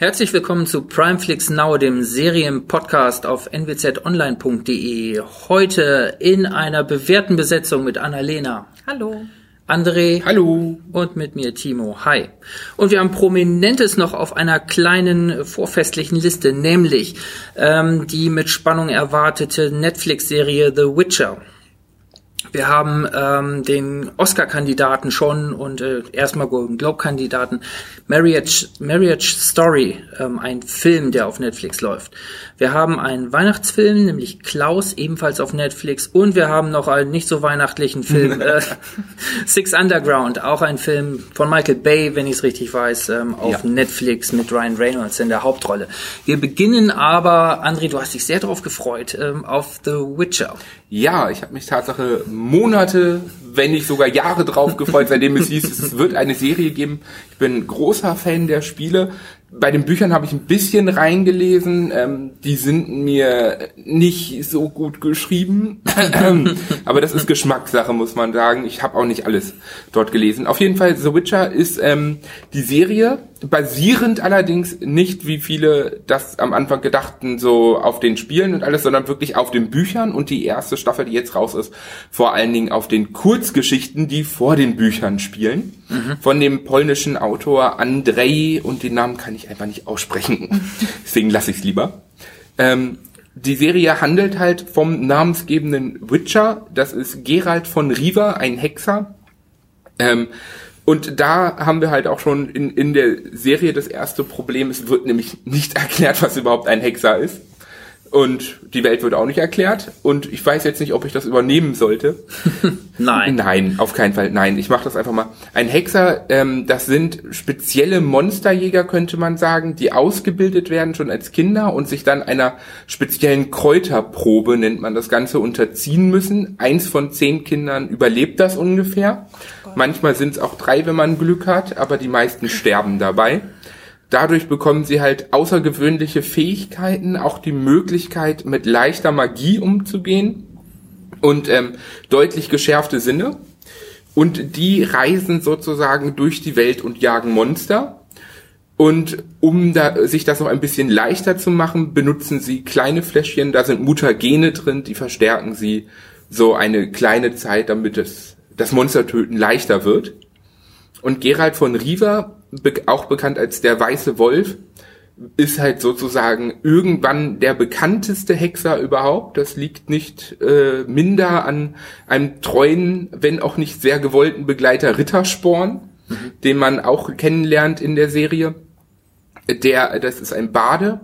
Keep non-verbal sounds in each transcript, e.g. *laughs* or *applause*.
Herzlich willkommen zu Primeflix Now, dem Serienpodcast auf nwzonline.de. Heute in einer bewährten Besetzung mit Annalena. Hallo. André. Hallo. Und mit mir Timo. Hi. Und wir haben Prominentes noch auf einer kleinen vorfestlichen Liste, nämlich ähm, die mit Spannung erwartete Netflix-Serie The Witcher. Wir haben ähm, den Oscar-Kandidaten schon und äh, erstmal Golden Globe-Kandidaten Marriage, Marriage Story, ähm, ein Film, der auf Netflix läuft. Wir haben einen Weihnachtsfilm, nämlich Klaus, ebenfalls auf Netflix. Und wir haben noch einen nicht so weihnachtlichen Film, *laughs* äh, Six Underground, auch ein Film von Michael Bay, wenn ich es richtig weiß, ähm, auf ja. Netflix mit Ryan Reynolds in der Hauptrolle. Wir beginnen aber, André, du hast dich sehr darauf gefreut, ähm, auf The Witcher. Ja, ich habe mich Tatsache Monate, wenn nicht sogar Jahre drauf gefreut, seitdem es hieß, es wird eine Serie geben. Ich bin großer Fan der Spiele. Bei den Büchern habe ich ein bisschen reingelesen. Ähm, die sind mir nicht so gut geschrieben. *clears throat* Aber das ist Geschmackssache, muss man sagen. Ich habe auch nicht alles dort gelesen. Auf jeden Fall, The Witcher ist ähm, die Serie, basierend allerdings nicht, wie viele das am Anfang gedachten, so auf den Spielen und alles, sondern wirklich auf den Büchern. Und die erste Staffel, die jetzt raus ist, vor allen Dingen auf den Kurzgeschichten, die vor den Büchern spielen. Mhm. Von dem polnischen Autor Andrzej und den Namen kann ich ich einfach nicht aussprechen. *laughs* Deswegen lasse ich es lieber. Ähm, die Serie handelt halt vom namensgebenden Witcher. Das ist Gerald von Riva, ein Hexer. Ähm, und da haben wir halt auch schon in, in der Serie das erste Problem. Es wird nämlich nicht *laughs* erklärt, was überhaupt ein Hexer ist. Und die Welt wird auch nicht erklärt. Und ich weiß jetzt nicht, ob ich das übernehmen sollte. *laughs* Nein. Nein, auf keinen Fall. Nein, ich mache das einfach mal. Ein Hexer, ähm, das sind spezielle Monsterjäger, könnte man sagen, die ausgebildet werden schon als Kinder und sich dann einer speziellen Kräuterprobe, nennt man das Ganze, unterziehen müssen. Eins von zehn Kindern überlebt das ungefähr. Manchmal sind es auch drei, wenn man Glück hat, aber die meisten sterben dabei. Dadurch bekommen sie halt außergewöhnliche Fähigkeiten, auch die Möglichkeit, mit leichter Magie umzugehen und ähm, deutlich geschärfte Sinne. Und die reisen sozusagen durch die Welt und jagen Monster. Und um da, sich das noch ein bisschen leichter zu machen, benutzen sie kleine Fläschchen, da sind Mutagene drin, die verstärken sie so eine kleine Zeit, damit es, das Monstertöten leichter wird. Und Gerald von Riva auch bekannt als der Weiße Wolf, ist halt sozusagen irgendwann der bekannteste Hexer überhaupt. Das liegt nicht äh, minder an einem treuen, wenn auch nicht sehr gewollten Begleiter Rittersporn, mhm. den man auch kennenlernt in der Serie. Der, das ist ein Bade,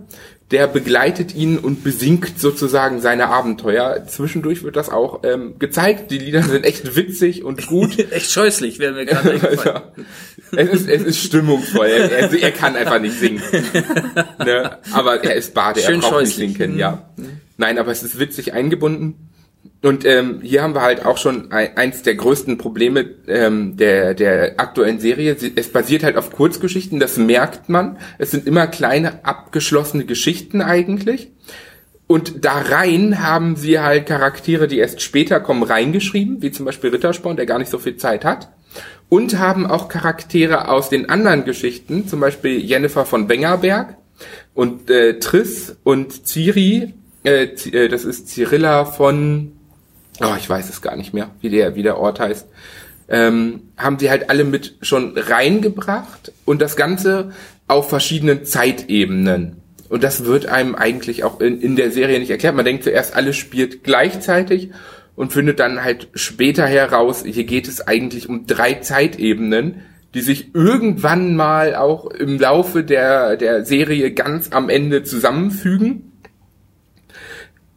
der begleitet ihn und besingt sozusagen seine Abenteuer. Zwischendurch wird das auch ähm, gezeigt. Die Lieder sind echt witzig und *laughs* gut. echt scheußlich, werden wir gerade *laughs* ja. Es, ist, es ist stimmungsvoll. Er, er, er kann einfach nicht singen. ne? Aber er ist Bade, Schön er braucht scheußlich. nicht singen, ja. Mhm. Nein, aber es ist witzig eingebunden. Und ähm, hier haben wir halt auch schon eins der größten Probleme ähm, der, der aktuellen Serie. Es basiert halt auf Kurzgeschichten, das merkt man. Es sind immer kleine, abgeschlossene Geschichten eigentlich. Und da rein haben sie halt Charaktere, die erst später kommen, reingeschrieben, wie zum Beispiel Rittersporn, der gar nicht so viel Zeit hat. Und haben auch Charaktere aus den anderen Geschichten, zum Beispiel Jennifer von Bengerberg und äh, Triss und Ciri, äh, äh das ist Cyrilla von oh, ich weiß es gar nicht mehr, wie der, wie der Ort heißt, ähm, haben sie halt alle mit schon reingebracht und das Ganze auf verschiedenen Zeitebenen. Und das wird einem eigentlich auch in, in der Serie nicht erklärt. Man denkt zuerst, alles spielt gleichzeitig und findet dann halt später heraus, hier geht es eigentlich um drei Zeitebenen, die sich irgendwann mal auch im Laufe der, der Serie ganz am Ende zusammenfügen.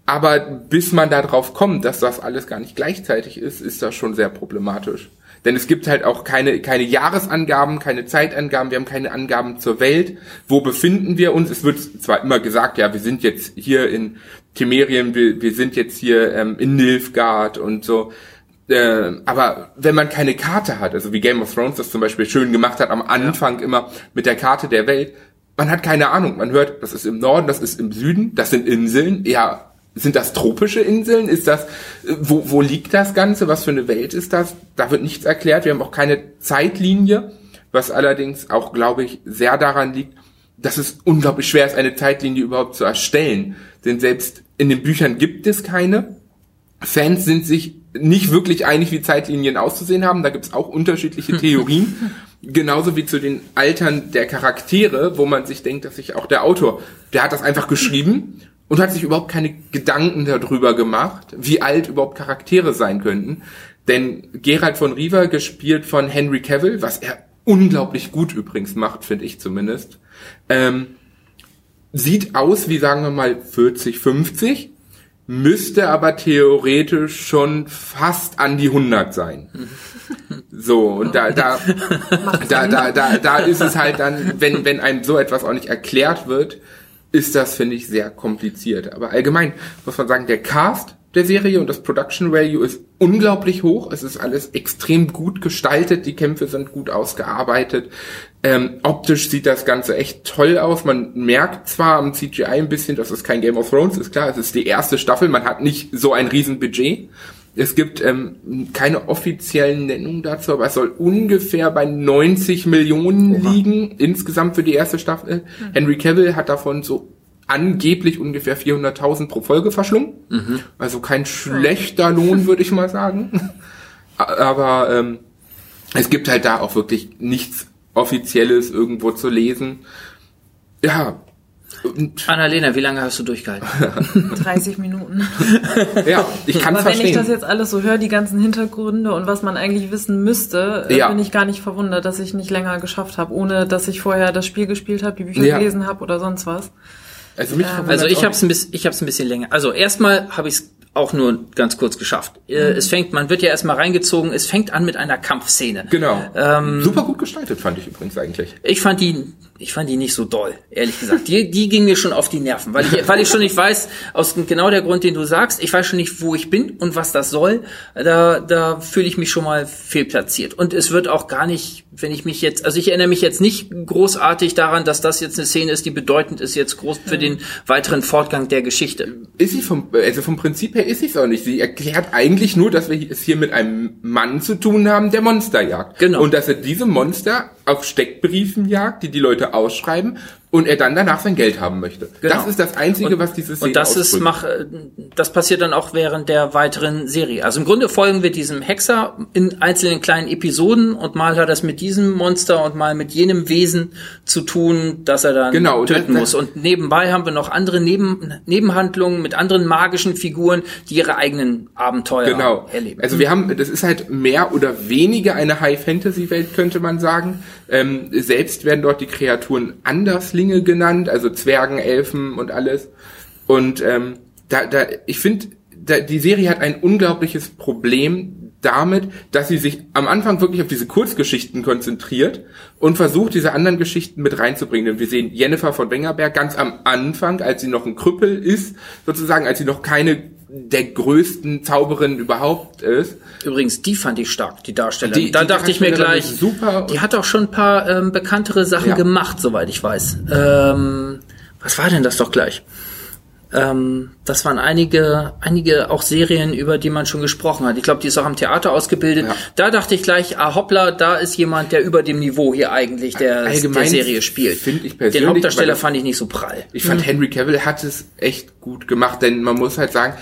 Aber bis man darauf kommt, dass das alles gar nicht gleichzeitig ist, ist das schon sehr problematisch. Denn es gibt halt auch keine, keine Jahresangaben, keine Zeitangaben, wir haben keine Angaben zur Welt. Wo befinden wir uns? Es wird zwar immer gesagt, ja, wir sind jetzt hier in Temerien, wir, wir sind jetzt hier ähm, in Nilfgaard und so. Äh, aber wenn man keine Karte hat, also wie Game of Thrones das zum Beispiel schön gemacht hat am Anfang ja. immer mit der Karte der Welt, man hat keine Ahnung. Man hört, das ist im Norden, das ist im Süden, das sind Inseln. Ja, sind das tropische Inseln? Ist das, wo, wo liegt das Ganze? Was für eine Welt ist das? Da wird nichts erklärt. Wir haben auch keine Zeitlinie, was allerdings auch, glaube ich, sehr daran liegt, dass es unglaublich schwer ist, eine Zeitlinie überhaupt zu erstellen. Denn selbst in den Büchern gibt es keine. Fans sind sich nicht wirklich einig, wie Zeitlinien auszusehen haben. Da gibt es auch unterschiedliche *laughs* Theorien. Genauso wie zu den Altern der Charaktere, wo man sich denkt, dass sich auch der Autor, der hat das einfach geschrieben und hat sich überhaupt keine Gedanken darüber gemacht, wie alt überhaupt Charaktere sein könnten. Denn Gerald von Riva, gespielt von Henry Cavill, was er unglaublich gut übrigens macht, finde ich zumindest, ähm, sieht aus wie, sagen wir mal, 40, 50, müsste aber theoretisch schon fast an die 100 sein. *laughs* So, und da, da, da, da, da, da ist es halt dann, wenn, wenn einem so etwas auch nicht erklärt wird, ist das, finde ich, sehr kompliziert. Aber allgemein muss man sagen, der Cast der Serie und das Production Value ist unglaublich hoch. Es ist alles extrem gut gestaltet. Die Kämpfe sind gut ausgearbeitet. Ähm, optisch sieht das Ganze echt toll aus. Man merkt zwar am CGI ein bisschen, dass es kein Game of Thrones ist. Klar, es ist die erste Staffel. Man hat nicht so ein Riesenbudget. Es gibt ähm, keine offiziellen Nennungen dazu, aber es soll ungefähr bei 90 Millionen Oha. liegen insgesamt für die erste Staffel. Mhm. Henry Cavill hat davon so angeblich ungefähr 400.000 pro Folge verschlungen. Mhm. Also kein schlechter Lohn, würde ich mal sagen. *laughs* Aber ähm, es gibt halt da auch wirklich nichts Offizielles irgendwo zu lesen. Ja. Annalena, wie lange hast du durchgehalten? *laughs* 30 Minuten. ja, ich kann Aber verstehen. wenn ich das jetzt alles so höre, die ganzen Hintergründe und was man eigentlich wissen müsste, äh, ja. bin ich gar nicht verwundert, dass ich nicht länger geschafft habe, ohne dass ich vorher das Spiel gespielt habe, die Bücher ja. gelesen habe oder sonst was. Also, mich ähm, also ich habe es ein bisschen, ich habe es ein bisschen länger. Also erstmal habe ich es auch nur ganz kurz geschafft. Äh, mhm. Es fängt, man wird ja erstmal reingezogen. Es fängt an mit einer Kampfszene. Genau. Ähm, Super gut gestaltet fand ich übrigens eigentlich. Ich fand die ich fand die nicht so doll, ehrlich gesagt. Die, die ging mir schon auf die Nerven, weil ich, weil ich schon nicht weiß, aus genau der Grund, den du sagst, ich weiß schon nicht, wo ich bin und was das soll. Da, da fühle ich mich schon mal fehlplatziert. Und es wird auch gar nicht, wenn ich mich jetzt, also ich erinnere mich jetzt nicht großartig daran, dass das jetzt eine Szene ist, die bedeutend ist jetzt groß für den weiteren Fortgang der Geschichte. Ist sie vom, also vom Prinzip her ist sie es auch nicht. Sie erklärt eigentlich nur, dass wir es hier mit einem Mann zu tun haben, der Monster jagt. Genau. Und dass er diese Monster auf Steckbriefen jagt, die die Leute ausschreiben und er dann danach sein Geld haben möchte. Genau. Das ist das Einzige, und, was dieses Szene Und das ausdrückt. ist mach, das passiert dann auch während der weiteren Serie. Also im Grunde folgen wir diesem Hexer in einzelnen kleinen Episoden und mal hat das mit diesem Monster und mal mit jenem Wesen zu tun, dass er dann genau, töten das, muss. Und nebenbei haben wir noch andere Neben, Nebenhandlungen mit anderen magischen Figuren, die ihre eigenen Abenteuer genau. erleben. Also wir haben, das ist halt mehr oder weniger eine High-Fantasy-Welt, könnte man sagen. Ähm, selbst werden dort die Kreaturen anders Halblinge genannt, also Zwergen, Elfen und alles. Und ähm, da, da, ich finde, da, die Serie hat ein unglaubliches Problem damit, dass sie sich am Anfang wirklich auf diese Kurzgeschichten konzentriert und versucht, diese anderen Geschichten mit reinzubringen. Und wir sehen Jennifer von Wengerberg ganz am Anfang, als sie noch ein Krüppel ist, sozusagen, als sie noch keine der größten Zauberin überhaupt ist. Übrigens, die fand ich stark, die Darstellerin. Die, da die dachte ich mir gleich, super. Die hat auch schon ein paar ähm, bekanntere Sachen ja. gemacht, soweit ich weiß. Ähm, was war denn das doch gleich? Ähm, das waren einige, einige auch Serien, über die man schon gesprochen hat. Ich glaube, die ist auch am Theater ausgebildet. Ja. Da dachte ich gleich, ah hoppla, da ist jemand, der über dem Niveau hier eigentlich der, der Serie spielt. Finde ich persönlich. Den Hauptdarsteller fand ich nicht so prall. Ich fand mhm. Henry Cavill hat es echt gut gemacht, denn man muss halt sagen,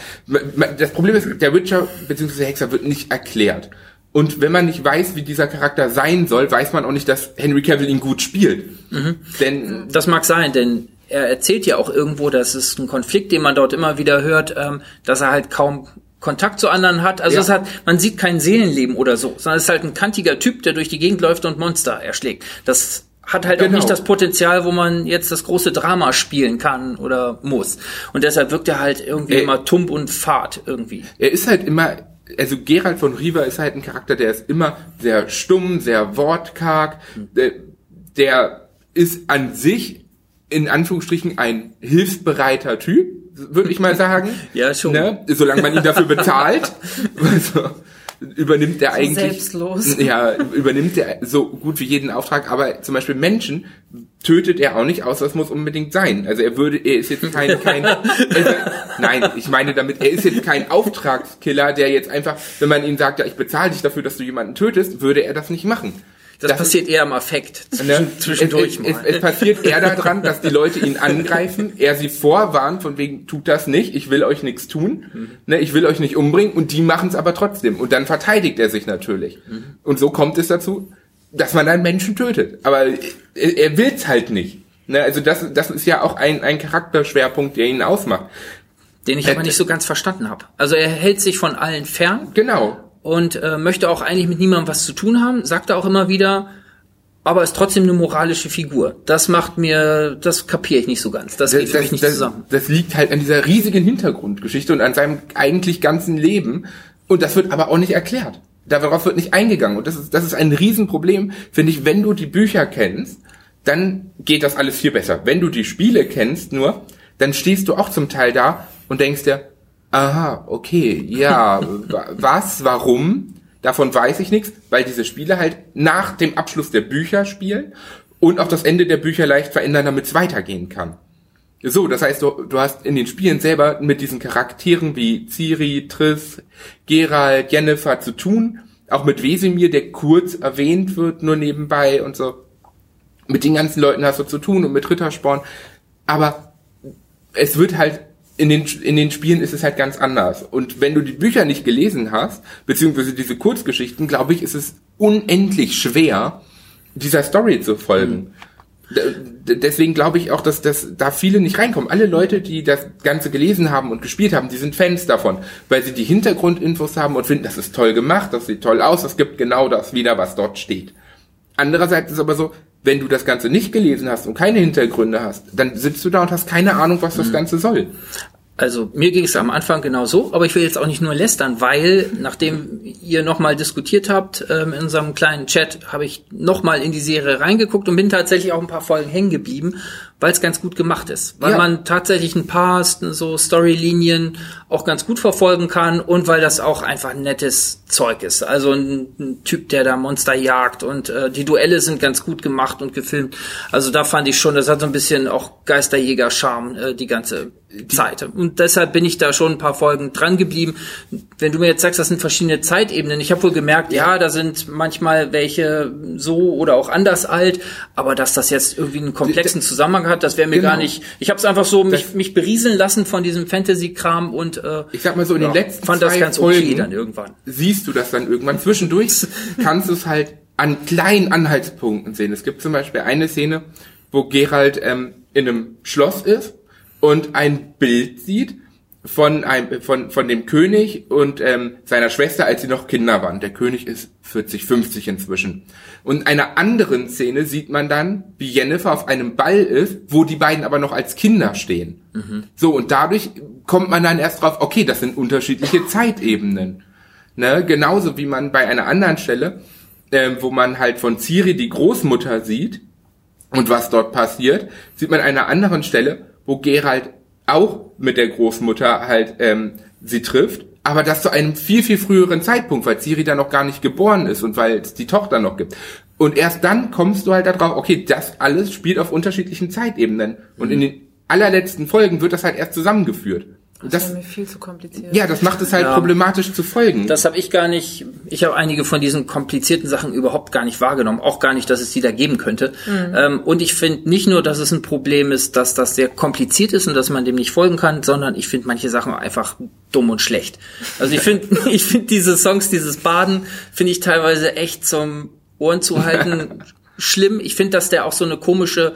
das Problem ist, der Witcher bzw. Hexer wird nicht erklärt. Und wenn man nicht weiß, wie dieser Charakter sein soll, weiß man auch nicht, dass Henry Cavill ihn gut spielt. Mhm. Denn das mag sein, denn er erzählt ja auch irgendwo, dass es ein Konflikt, den man dort immer wieder hört, ähm, dass er halt kaum Kontakt zu anderen hat. Also ja. es hat, man sieht kein Seelenleben oder so, sondern es ist halt ein kantiger Typ, der durch die Gegend läuft und Monster erschlägt. Das hat halt genau. auch nicht das Potenzial, wo man jetzt das große Drama spielen kann oder muss. Und deshalb wirkt er halt irgendwie er, immer tump und fad irgendwie. Er ist halt immer, also Gerald von Riva ist halt ein Charakter, der ist immer sehr stumm, sehr wortkarg, hm. der, der ist an sich in Anführungsstrichen ein hilfsbereiter Typ, würde ich mal sagen. *laughs* ja, schon. Ne? Solange man ihn dafür *laughs* bezahlt. also, übernimmt er so eigentlich selbstlos. ja übernimmt er so gut wie jeden Auftrag aber zum Beispiel Menschen tötet er auch nicht außer es muss unbedingt sein also er würde er ist jetzt kein kein also, nein ich meine damit er ist jetzt kein Auftragskiller der jetzt einfach wenn man ihm sagt ja ich bezahle dich dafür dass du jemanden tötest würde er das nicht machen Das, das passiert ist, eher im Affekt ne? zwischendurch. Es, es, es, es passiert eher daran, dass die Leute ihn angreifen, er sie vorwarnt, von wegen, tut das nicht, ich will euch nichts tun, mhm. ne, ich will euch nicht umbringen und die machen es aber trotzdem. Und dann verteidigt er sich natürlich. Mhm. Und so kommt es dazu, dass man einen Menschen tötet. Aber er, er will es halt nicht. Ne, also das, das ist ja auch ein, ein Charakterschwerpunkt, der ihn ausmacht. Den ich er, aber nicht so ganz verstanden habe. Also er hält sich von allen fern. Genau und äh, möchte auch eigentlich mit niemandem was zu tun haben, sagt er auch immer wieder, aber ist trotzdem eine moralische Figur. Das macht mir, das kapiere ich nicht so ganz. Das, das geht für das, mich nicht das, zusammen. Das liegt halt an dieser riesigen Hintergrundgeschichte und an seinem eigentlich ganzen Leben. Und das wird aber auch nicht erklärt. Darauf wird nicht eingegangen. Und das ist, das ist ein Riesenproblem, finde ich, wenn du die Bücher kennst, dann geht das alles viel besser. Wenn du die Spiele kennst nur, dann stehst du auch zum Teil da und denkst dir, Aha, okay, ja. *laughs* was, warum? Davon weiß ich nichts, weil diese Spiele halt nach dem Abschluss der Bücher spielen und auch das Ende der Bücher leicht verändern, damit es weitergehen kann. So, das heißt, du, du hast in den Spielen selber mit diesen Charakteren wie Ciri, Triss, Geralt, Jennifer zu tun, auch mit Wesemir, der kurz erwähnt wird, nur nebenbei und so. Mit den ganzen Leuten hast du zu tun und mit Rittersporn. Aber es wird halt in den, in den Spielen ist es halt ganz anders. Und wenn du die Bücher nicht gelesen hast, beziehungsweise diese Kurzgeschichten, glaube ich, ist es unendlich schwer, dieser Story zu folgen. Mhm. Deswegen glaube ich auch, dass, dass da viele nicht reinkommen. Alle Leute, die das Ganze gelesen haben und gespielt haben, die sind Fans davon, weil sie die Hintergrundinfos haben und finden, das ist toll gemacht, das sieht toll aus, das gibt genau das wieder, was dort steht. Andererseits ist aber so, wenn du das Ganze nicht gelesen hast und keine Hintergründe hast, dann sitzt du da und hast keine Ahnung, was das mhm. Ganze soll. Also mir ging es am Anfang genau so, aber ich will jetzt auch nicht nur lästern, weil nachdem ihr nochmal diskutiert habt ähm, in unserem kleinen Chat, habe ich nochmal in die Serie reingeguckt und bin tatsächlich auch ein paar Folgen hängen geblieben weil es ganz gut gemacht ist, weil ja. man tatsächlich ein paar so Storylinien auch ganz gut verfolgen kann und weil das auch einfach nettes Zeug ist. Also ein, ein Typ, der da Monster jagt und äh, die Duelle sind ganz gut gemacht und gefilmt. Also da fand ich schon, das hat so ein bisschen auch Geisterjäger-Charme äh, die ganze Zeit. Und deshalb bin ich da schon ein paar Folgen dran geblieben. Wenn du mir jetzt sagst, das sind verschiedene Zeitebenen, ich habe wohl gemerkt, ja. ja, da sind manchmal welche so oder auch anders alt, aber dass das jetzt irgendwie einen komplexen Zusammenhang hat, das wäre mir genau. gar nicht. Ich habe es einfach so mich, mich berieseln lassen von diesem Fantasy-Kram und äh, ich sag mal so in ja, den letzten fand das ganz Folgen okay dann irgendwann. Siehst du das dann irgendwann? Zwischendurch *laughs* kannst du es halt an kleinen Anhaltspunkten sehen. Es gibt zum Beispiel eine Szene, wo Gerald ähm, in einem Schloss ist und ein Bild sieht von einem von von dem König und ähm, seiner Schwester, als sie noch Kinder waren. Der König ist 40, 50 inzwischen. Und in einer anderen Szene sieht man dann, wie Jennifer auf einem Ball ist, wo die beiden aber noch als Kinder stehen. Mhm. So und dadurch kommt man dann erst drauf, okay, das sind unterschiedliche *laughs* Zeitebenen. Ne? Genauso wie man bei einer anderen Stelle, äh, wo man halt von Ciri die Großmutter sieht und was dort passiert, sieht man an einer anderen Stelle, wo Gerald auch mit der Großmutter halt ähm, sie trifft, aber das zu einem viel, viel früheren Zeitpunkt, weil Ciri da noch gar nicht geboren ist und weil es die Tochter noch gibt. Und erst dann kommst du halt darauf, okay, das alles spielt auf unterschiedlichen Zeitebenen. Und in den allerletzten Folgen wird das halt erst zusammengeführt. Das, das ist mir viel zu kompliziert. Ja, das macht es halt ja. problematisch zu folgen. Das habe ich gar nicht. Ich habe einige von diesen komplizierten Sachen überhaupt gar nicht wahrgenommen. Auch gar nicht, dass es die da geben könnte. Mhm. Ähm, und ich finde nicht nur, dass es ein Problem ist, dass das sehr kompliziert ist und dass man dem nicht folgen kann, sondern ich finde manche Sachen einfach dumm und schlecht. Also ich finde, *laughs* ich finde diese Songs, dieses Baden, finde ich teilweise echt zum Ohren zu halten *laughs* schlimm. Ich finde, dass der auch so eine komische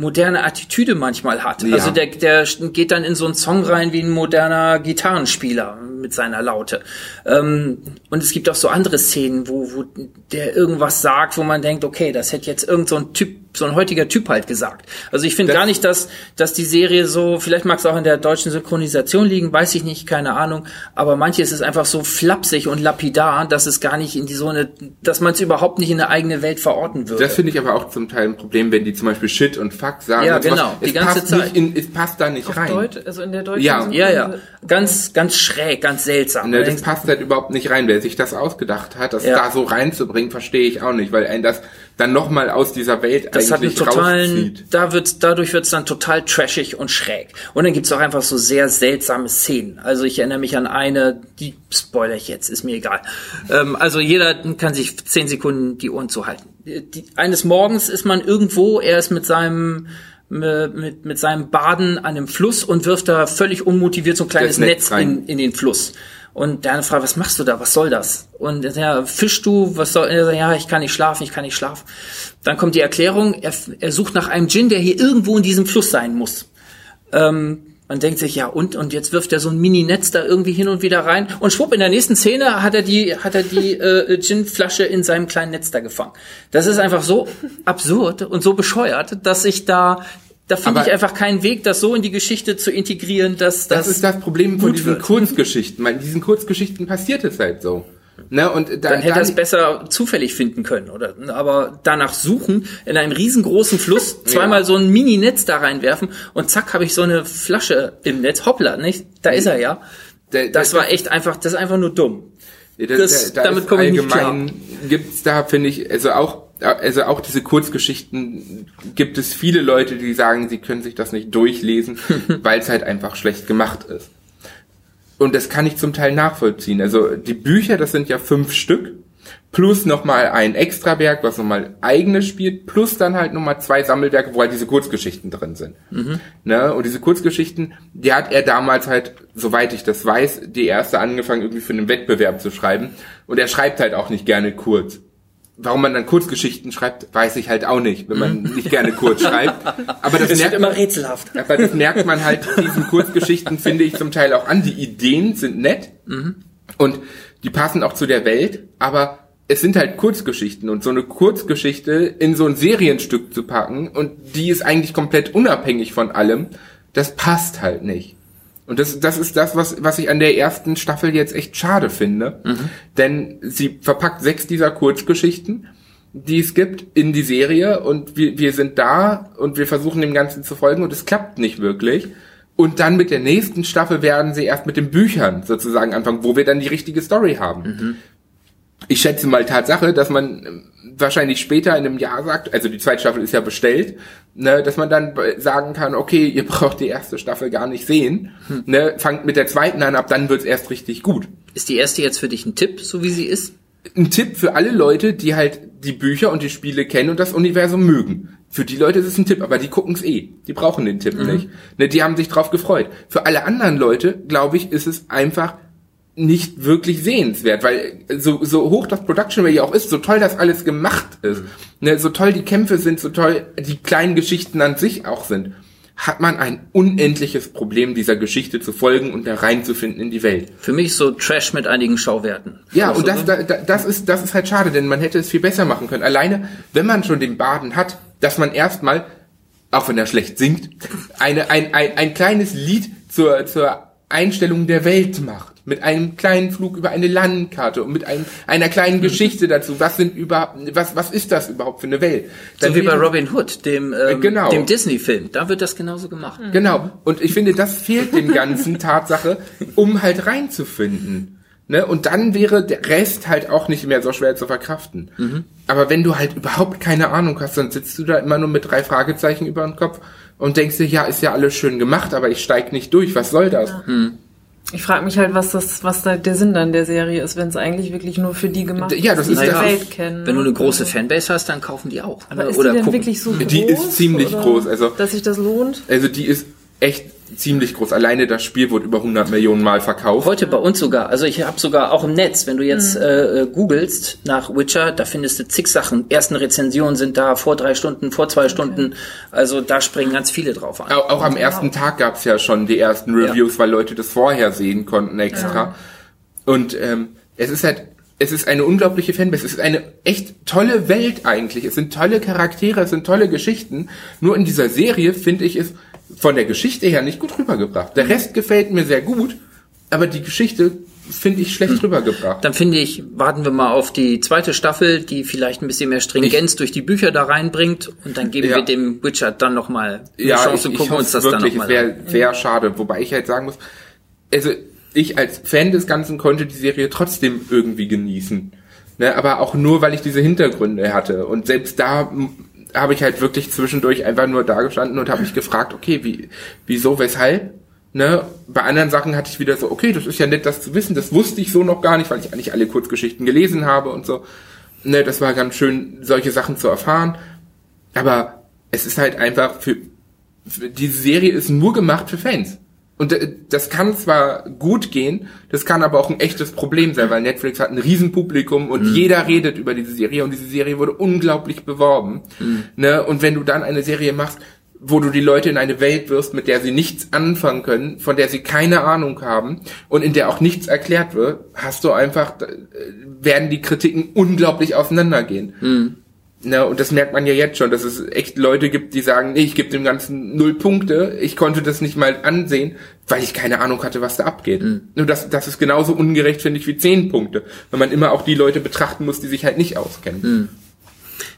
moderne Attitüde manchmal hat. Ja. Also der, der geht dann in so einen Song rein wie ein moderner Gitarrenspieler mit seiner Laute. Ähm, und es gibt auch so andere Szenen, wo, wo der irgendwas sagt, wo man denkt, okay, das hätte jetzt irgend so ein Typ so ein heutiger Typ halt gesagt. Also ich finde gar nicht, dass, dass die Serie so, vielleicht mag es auch in der deutschen Synchronisation liegen, weiß ich nicht, keine Ahnung, aber manches ist einfach so flapsig und lapidar, dass es gar nicht in die so eine, dass man es überhaupt nicht in eine eigene Welt verorten würde. Das finde ich aber auch zum Teil ein Problem, wenn die zum Beispiel Shit und Fuck sagen. Ja, genau, was, die ganze Zeit. In, es passt da nicht Auf rein. Deutsch, also in der deutschen Ja, ja, ja. Ganz, ganz schräg, ganz seltsam. Ne, das passt halt überhaupt nicht rein. Wer sich das ausgedacht hat, das ja. da so reinzubringen, verstehe ich auch nicht, weil ein das dann nochmal aus dieser Welt das eigentlich hat einen totalen, da wird's, dadurch wird's dann total trashig und schräg. Und dann gibt's auch einfach so sehr seltsame Szenen. Also ich erinnere mich an eine, die spoiler ich jetzt, ist mir egal. Ähm, also jeder kann sich zehn Sekunden die Ohren zuhalten. die, eines Morgens ist man irgendwo, er ist mit seinem mit, mit seinem Baden an dem Fluss und wirft da völlig unmotiviert so ein kleines Netz, Netz in, in den Fluss. Und der eine fragt, was machst du da? Was soll das? Und er sagt, ja, fischst du? Was soll? Er sagt, ja, ich kann nicht schlafen, ich kann nicht schlafen. Dann kommt die Erklärung, er, er sucht nach einem Djinn, der hier irgendwo in diesem Fluss sein muss. Ähm, man denkt sich, ja, und, und jetzt wirft er so ein Mini-Netz da irgendwie hin und wieder rein. Und schwupp, in der nächsten Szene hat er die, hat er die äh, Gin-Flasche in seinem kleinen Netz da gefangen. Das ist einfach so absurd und so bescheuert, dass ich da da finde ich einfach keinen Weg, das so in die Geschichte zu integrieren, dass das. Das ist das Problem von diesen wird. Kurzgeschichten. In diesen Kurzgeschichten passiert es halt so. Ne, und da, dann hätte er es besser zufällig finden können, oder? Aber danach suchen, in einem riesengroßen Fluss *laughs* zweimal ja. so ein Mini-Netz da reinwerfen und zack habe ich so eine Flasche im Netz. Hoppla, nicht? Da ist er ja. Der, das war echt einfach, das ist einfach nur dumm. Das, das, da damit komme ich nicht klar. Gibt's da, finde ich, also auch also auch diese Kurzgeschichten gibt es viele Leute, die sagen, sie können sich das nicht durchlesen, *laughs* weil es halt einfach schlecht gemacht ist. Und das kann ich zum Teil nachvollziehen. Also die Bücher, das sind ja fünf Stück, plus nochmal ein Extrawerk, was nochmal eigenes spielt, plus dann halt nochmal zwei Sammelwerke, wo halt diese Kurzgeschichten drin sind. Mhm. Ne? Und diese Kurzgeschichten, die hat er damals halt, soweit ich das weiß, die erste angefangen irgendwie für einen Wettbewerb zu schreiben. Und er schreibt halt auch nicht gerne kurz warum man dann Kurzgeschichten schreibt, weiß ich halt auch nicht, wenn man mhm. nicht gerne kurz schreibt. Aber das, das merkt immer rätselhaft. Aber das merkt man halt diesen Kurzgeschichten finde ich zum Teil auch an. Die Ideen sind nett mhm. und die passen auch zu der Welt, aber es sind halt Kurzgeschichten und so eine Kurzgeschichte in so ein Serienstück zu packen und die ist eigentlich komplett unabhängig von allem, das passt halt nicht. Und das, das ist das, was, was ich an der ersten Staffel jetzt echt schade finde. Mhm. Denn sie verpackt sechs dieser Kurzgeschichten, die es gibt, in die Serie und wir, wir sind da und wir versuchen dem Ganzen zu folgen und es klappt nicht wirklich. Und dann mit der nächsten Staffel werden sie erst mit den Büchern sozusagen anfangen, wo wir dann die richtige Story haben. Mhm. Ich schätze mal Tatsache, dass man wahrscheinlich später in einem Jahr sagt, also die zweite Staffel ist ja bestellt, ne, dass man dann sagen kann, okay, ihr *laughs* braucht die erste Staffel gar nicht sehen, hm. ne, fangt mit der zweiten an, ab dann wird's erst richtig gut. Ist die erste jetzt für dich ein Tipp, so wie sie ist? Ein Tipp für alle Leute, die halt die Bücher und die Spiele kennen und das Universum mögen. Für die Leute ist es ein Tipp, aber die gucken's eh. Die brauchen den Tipp mhm. nicht. Ne, die haben sich drauf gefreut. Für alle anderen Leute, glaube ich, ist es einfach nicht wirklich sehenswert, weil so, so hoch das Production Value auch ist, so toll das alles gemacht ist, ne, so toll die Kämpfe sind, so toll die kleinen Geschichten an sich auch sind, hat man ein unendliches Problem, dieser Geschichte zu folgen und da reinzufinden in die Welt. Für mich so Trash mit einigen Schauwerten. Ja, und das, da, das ist, das ist halt schade, denn man hätte es viel besser machen können. Alleine, wenn man schon den Baden hat, dass man erstmal, auch wenn er schlecht singt, eine, ein, ein, ein kleines Lied zur, zur Einstellung der Welt macht mit einem kleinen Flug über eine Landkarte und mit einem, einer kleinen mhm. Geschichte dazu. Was sind über, was, was ist das überhaupt für eine Welt? Dann so wie bei Robin Hood, dem, ähm, genau. dem Disney-Film. Da wird das genauso gemacht. Mhm. Genau. Und ich finde, das fehlt dem ganzen *laughs* Tatsache, um halt reinzufinden. Ne? Und dann wäre der Rest halt auch nicht mehr so schwer zu verkraften. Mhm. Aber wenn du halt überhaupt keine Ahnung hast, dann sitzt du da immer nur mit drei Fragezeichen über den Kopf und denkst dir, ja, ist ja alles schön gemacht, aber ich steig nicht durch. Was soll das? Mhm. Ich frage mich halt, was das, was da der Sinn dann der Serie ist, wenn es eigentlich wirklich nur für die gemacht ist, ja, das ist die ja, Welt kennen. Wenn du eine große Fanbase hast, dann kaufen die auch. Aber ist oder die denn gucken. wirklich so groß? Die ist ziemlich groß, also dass sich das lohnt. Also die ist echt ziemlich groß. Alleine das Spiel wurde über 100 Millionen Mal verkauft. Heute bei uns sogar. Also ich habe sogar auch im Netz, wenn du jetzt mhm. äh, googelst nach Witcher, da findest du zig Sachen. Ersten Rezensionen sind da vor drei Stunden, vor zwei okay. Stunden. Also da springen ganz viele drauf an. Auch, auch am ersten Tag gab's ja schon die ersten Reviews, ja. weil Leute das vorher sehen konnten extra. Ja. Und ähm, es ist halt es ist eine unglaubliche Fanbase. Es ist eine echt tolle Welt eigentlich. Es sind tolle Charaktere, es sind tolle Geschichten. Nur in dieser Serie finde ich es von der Geschichte her nicht gut rübergebracht. Der Rest gefällt mir sehr gut, aber die Geschichte finde ich schlecht hm. rübergebracht. Dann finde ich, warten wir mal auf die zweite Staffel, die vielleicht ein bisschen mehr Stringenz ich, durch die Bücher da reinbringt und dann geben ja. wir dem Witcher dann nochmal eine ja, Chance und gucken uns das wirklich, dann nochmal an. Wäre wär schade, wobei ich halt sagen muss, also ich als Fan des Ganzen konnte die Serie trotzdem irgendwie genießen. Ne, aber auch nur, weil ich diese Hintergründe hatte. Und selbst da habe ich halt wirklich zwischendurch einfach nur da gestanden und habe mich gefragt, okay, wie, wieso, weshalb? Ne? Bei anderen Sachen hatte ich wieder so, okay, das ist ja nett, das zu wissen, das wusste ich so noch gar nicht, weil ich eigentlich alle Kurzgeschichten gelesen habe und so. Ne, das war ganz schön, solche Sachen zu erfahren. Aber es ist halt einfach für, für diese Serie ist nur gemacht für Fans. Und das kann zwar gut gehen, das kann aber auch ein echtes Problem sein, weil Netflix hat ein Riesenpublikum und mhm. jeder redet über diese Serie und diese Serie wurde unglaublich beworben. Mhm. Ne? Und wenn du dann eine Serie machst, wo du die Leute in eine Welt wirst, mit der sie nichts anfangen können, von der sie keine Ahnung haben und in der auch nichts erklärt wird, hast du einfach, äh, werden die Kritiken unglaublich auseinandergehen. Mhm. Na, und das merkt man ja jetzt schon, dass es echt Leute gibt, die sagen, nee, ich gebe dem Ganzen null Punkte, ich konnte das nicht mal ansehen, weil ich keine Ahnung hatte, was da abgeht. Mhm. Nur das, das ist genauso ungerecht, finde ich, wie zehn Punkte, weil man immer auch die Leute betrachten muss, die sich halt nicht auskennen. Mhm.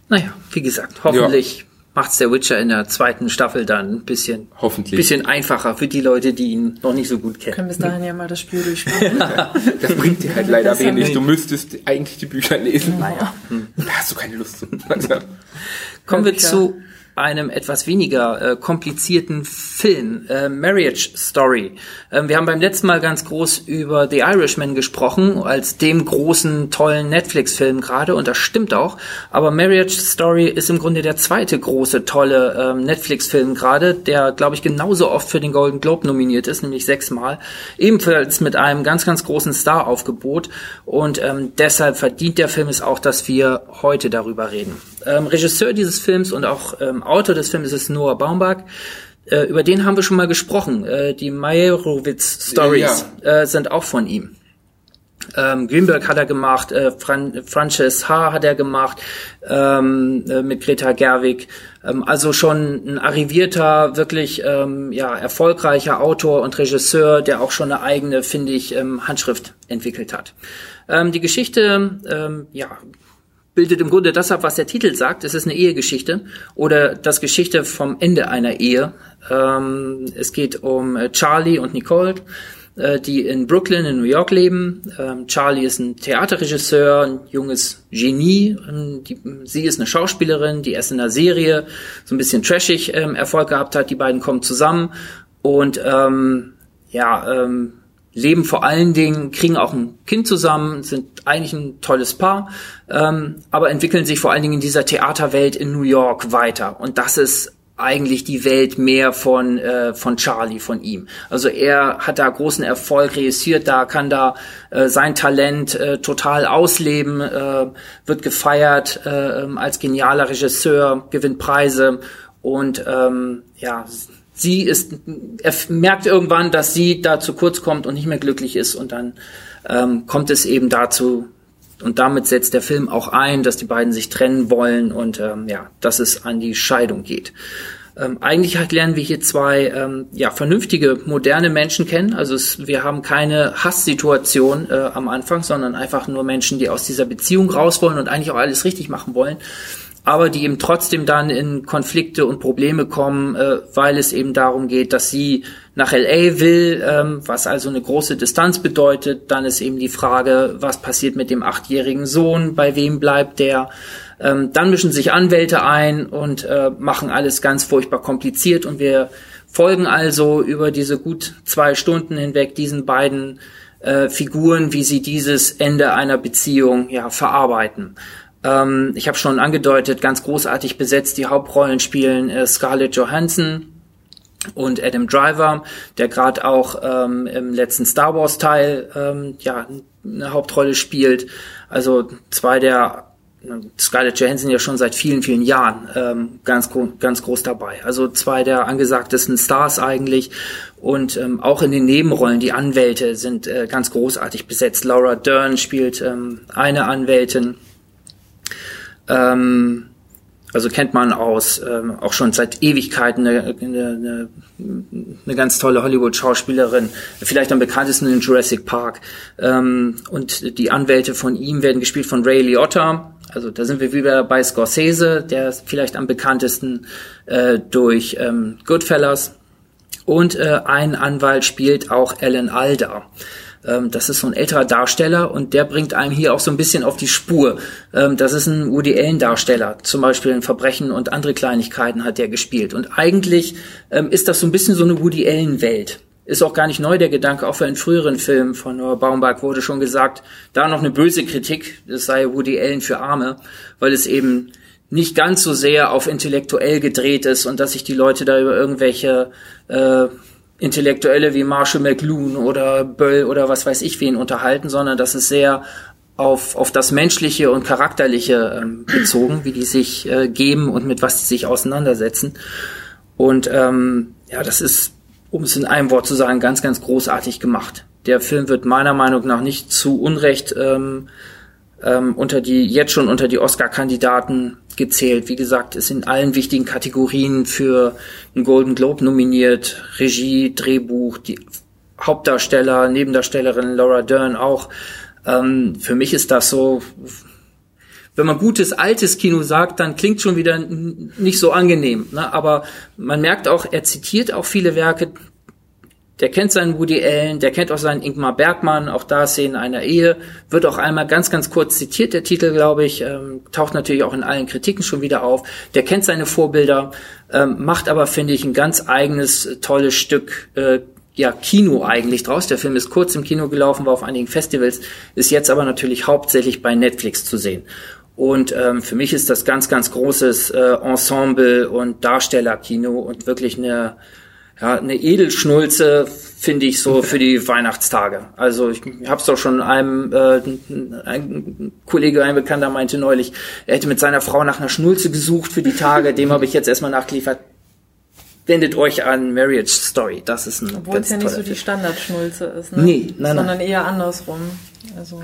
Naja, wie gesagt, hoffentlich ja macht's der Witcher in der zweiten Staffel dann ein bisschen, Hoffentlich. bisschen einfacher für die Leute, die ihn noch nicht so gut kennen. Können bis dahin ja mal das Spiel *laughs* durchspielen. das bringt dir halt leider wenig. Du müsstest eigentlich die Bücher lesen. Naja. Da hast du keine Lust zu. Kommen wir zu einem etwas weniger äh, komplizierten Film, äh, Marriage Story. Ähm, wir haben beim letzten Mal ganz groß über The Irishman gesprochen, als dem großen, tollen Netflix-Film gerade, und das stimmt auch. Aber Marriage Story ist im Grunde der zweite große, tolle ähm, Netflix-Film gerade, der, glaube ich, genauso oft für den Golden Globe nominiert ist, nämlich sechsmal. Ebenfalls mit einem ganz, ganz großen Star-Aufgebot. Und ähm, deshalb verdient der Film es auch, dass wir heute darüber reden. Ähm, Regisseur dieses Films und auch ähm, Autor des Films ist Noah Baumbach. Äh, über den haben wir schon mal gesprochen. Äh, die Meyerowitz Stories ja. äh, sind auch von ihm. Ähm, Greenberg hat er gemacht, äh, Fran Frances H. hat er gemacht ähm, äh, mit Greta Gerwig. Ähm, also schon ein arrivierter, wirklich ähm, ja erfolgreicher Autor und Regisseur, der auch schon eine eigene, finde ich, ähm, Handschrift entwickelt hat. Ähm, die Geschichte ähm, ja bildet im Grunde das ab, was der Titel sagt. Es ist eine Ehegeschichte oder das Geschichte vom Ende einer Ehe. Ähm, es geht um äh, Charlie und Nicole, äh, die in Brooklyn in New York leben. Ähm, Charlie ist ein Theaterregisseur, ein junges Genie. Ähm, die, sie ist eine Schauspielerin, die erst in einer Serie so ein bisschen trashig ähm, Erfolg gehabt hat. Die beiden kommen zusammen und ähm, ja, ähm, leben vor allen Dingen, kriegen auch ein Kind zusammen, sind eigentlich ein tolles Paar, ähm, aber entwickeln sich vor allen Dingen in dieser Theaterwelt in New York weiter. Und das ist eigentlich die Welt mehr von äh, von Charlie von ihm. Also er hat da großen Erfolg reüssiert, da kann da äh, sein Talent äh, total ausleben, äh, wird gefeiert äh, ähm, als genialer Regisseur, gewinnt Preise und ähm, ja sie ist, er merkt irgendwann, dass sie da zu kurz kommt und nicht mehr glücklich ist und dann ähm, kommt es eben dazu, und damit setzt der Film auch ein, dass die beiden sich trennen wollen und ähm, ja, dass es an die Scheidung geht. Ähm, eigentlich lernen wir hier zwei ähm, ja, vernünftige, moderne Menschen kennen. Also es, wir haben keine Hasssituation äh, am Anfang, sondern einfach nur Menschen, die aus dieser Beziehung raus wollen und eigentlich auch alles richtig machen wollen aber die eben trotzdem dann in Konflikte und Probleme kommen, äh, weil es eben darum geht, dass sie nach LA will, ähm, was also eine große Distanz bedeutet. Dann ist eben die Frage, was passiert mit dem achtjährigen Sohn, bei wem bleibt der? Ähm, dann mischen sich Anwälte ein und äh, machen alles ganz furchtbar kompliziert und wir folgen also über diese gut zwei Stunden hinweg diesen beiden äh, Figuren, wie sie dieses Ende einer Beziehung ja verarbeiten. Ähm, ich habe schon angedeutet, ganz großartig besetzt. Die Hauptrollen spielen äh, Scarlett Johansson und Adam Driver, der gerade auch ähm, im letzten Star Wars Teil ähm, ja eine Hauptrolle spielt. Also zwei der Scarlett Johansson ja schon seit vielen, vielen Jahren ähm, ganz, ganz groß dabei. Also zwei der angesagtesten Stars eigentlich. Und ähm, auch in den Nebenrollen, die Anwälte sind äh, ganz großartig besetzt. Laura Dern spielt ähm, eine Anwältin, ähm, also kennt man aus ähm, auch schon seit Ewigkeiten eine, eine, eine ganz tolle Hollywood-Schauspielerin, vielleicht am bekanntesten in Jurassic Park. Ähm, und die Anwälte von ihm werden gespielt von Ray Liotta. Also da sind wir wieder bei Scorsese, der ist vielleicht am bekanntesten äh, durch ähm, Goodfellas. Und äh, ein Anwalt spielt auch Alan Alda. Ähm, das ist so ein älterer Darsteller und der bringt einem hier auch so ein bisschen auf die Spur. Ähm, das ist ein Woody Allen Darsteller, zum Beispiel in Verbrechen und andere Kleinigkeiten hat der gespielt. Und eigentlich ähm, ist das so ein bisschen so eine Woody Allen Welt. ist auch gar nicht neu der Gedanke, auch für einen früheren Film von Noah Baumbach wurde schon gesagt, da noch eine böse Kritik, das sei Woody Allen für Arme, weil es eben nicht ganz so sehr auf intellektuell gedreht ist und dass sich die Leute da über irgendwelche äh, Intellektuelle wie Marshall McLuhan oder Böll oder was weiß ich wen unterhalten, sondern dass es sehr auf, auf das Menschliche und Charakterliche ähm, bezogen, wie die sich äh, geben und mit was die sich auseinandersetzen. Und ähm, ja, das ist, um es in einem Wort zu sagen, ganz, ganz großartig gemacht. Der Film wird meiner Meinung nach nicht zu Unrecht ähm, ähm, unter die jetzt schon unter die Oscar-Kandidaten gezählt. Wie gesagt, ist in allen wichtigen Kategorien für einen Golden Globe nominiert. Regie, Drehbuch, die Hauptdarsteller, Nebendarstellerin Laura Dern auch. Ähm, für mich ist das so, wenn man gutes altes Kino sagt, dann klingt schon wieder nicht so angenehm. Ne? Aber man merkt auch, er zitiert auch viele Werke. Der kennt seinen Woody Allen, der kennt auch seinen Ingmar Bergmann, auch da Szenen einer Ehe, wird auch einmal ganz, ganz kurz zitiert, der Titel, glaube ich, ähm, taucht natürlich auch in allen Kritiken schon wieder auf. Der kennt seine Vorbilder, ähm, macht aber, finde ich, ein ganz eigenes, tolles Stück äh, ja, Kino eigentlich draus. Der Film ist kurz im Kino gelaufen, war auf einigen Festivals, ist jetzt aber natürlich hauptsächlich bei Netflix zu sehen. Und ähm, für mich ist das ganz, ganz großes äh, Ensemble und Darstellerkino und wirklich eine, ja, eine Edelschnulze, finde ich, so für die Weihnachtstage. Also ich habe es doch schon einem äh, ein Kollege, ein Bekannter meinte neulich, er hätte mit seiner Frau nach einer Schnulze gesucht für die Tage, dem habe ich jetzt erstmal nachgeliefert wendet euch an Marriage Story. Das ist ein Obwohl es ja nicht so die Standardschnulze ist, ne? Nee, nein, Sondern nein. eher andersrum. Also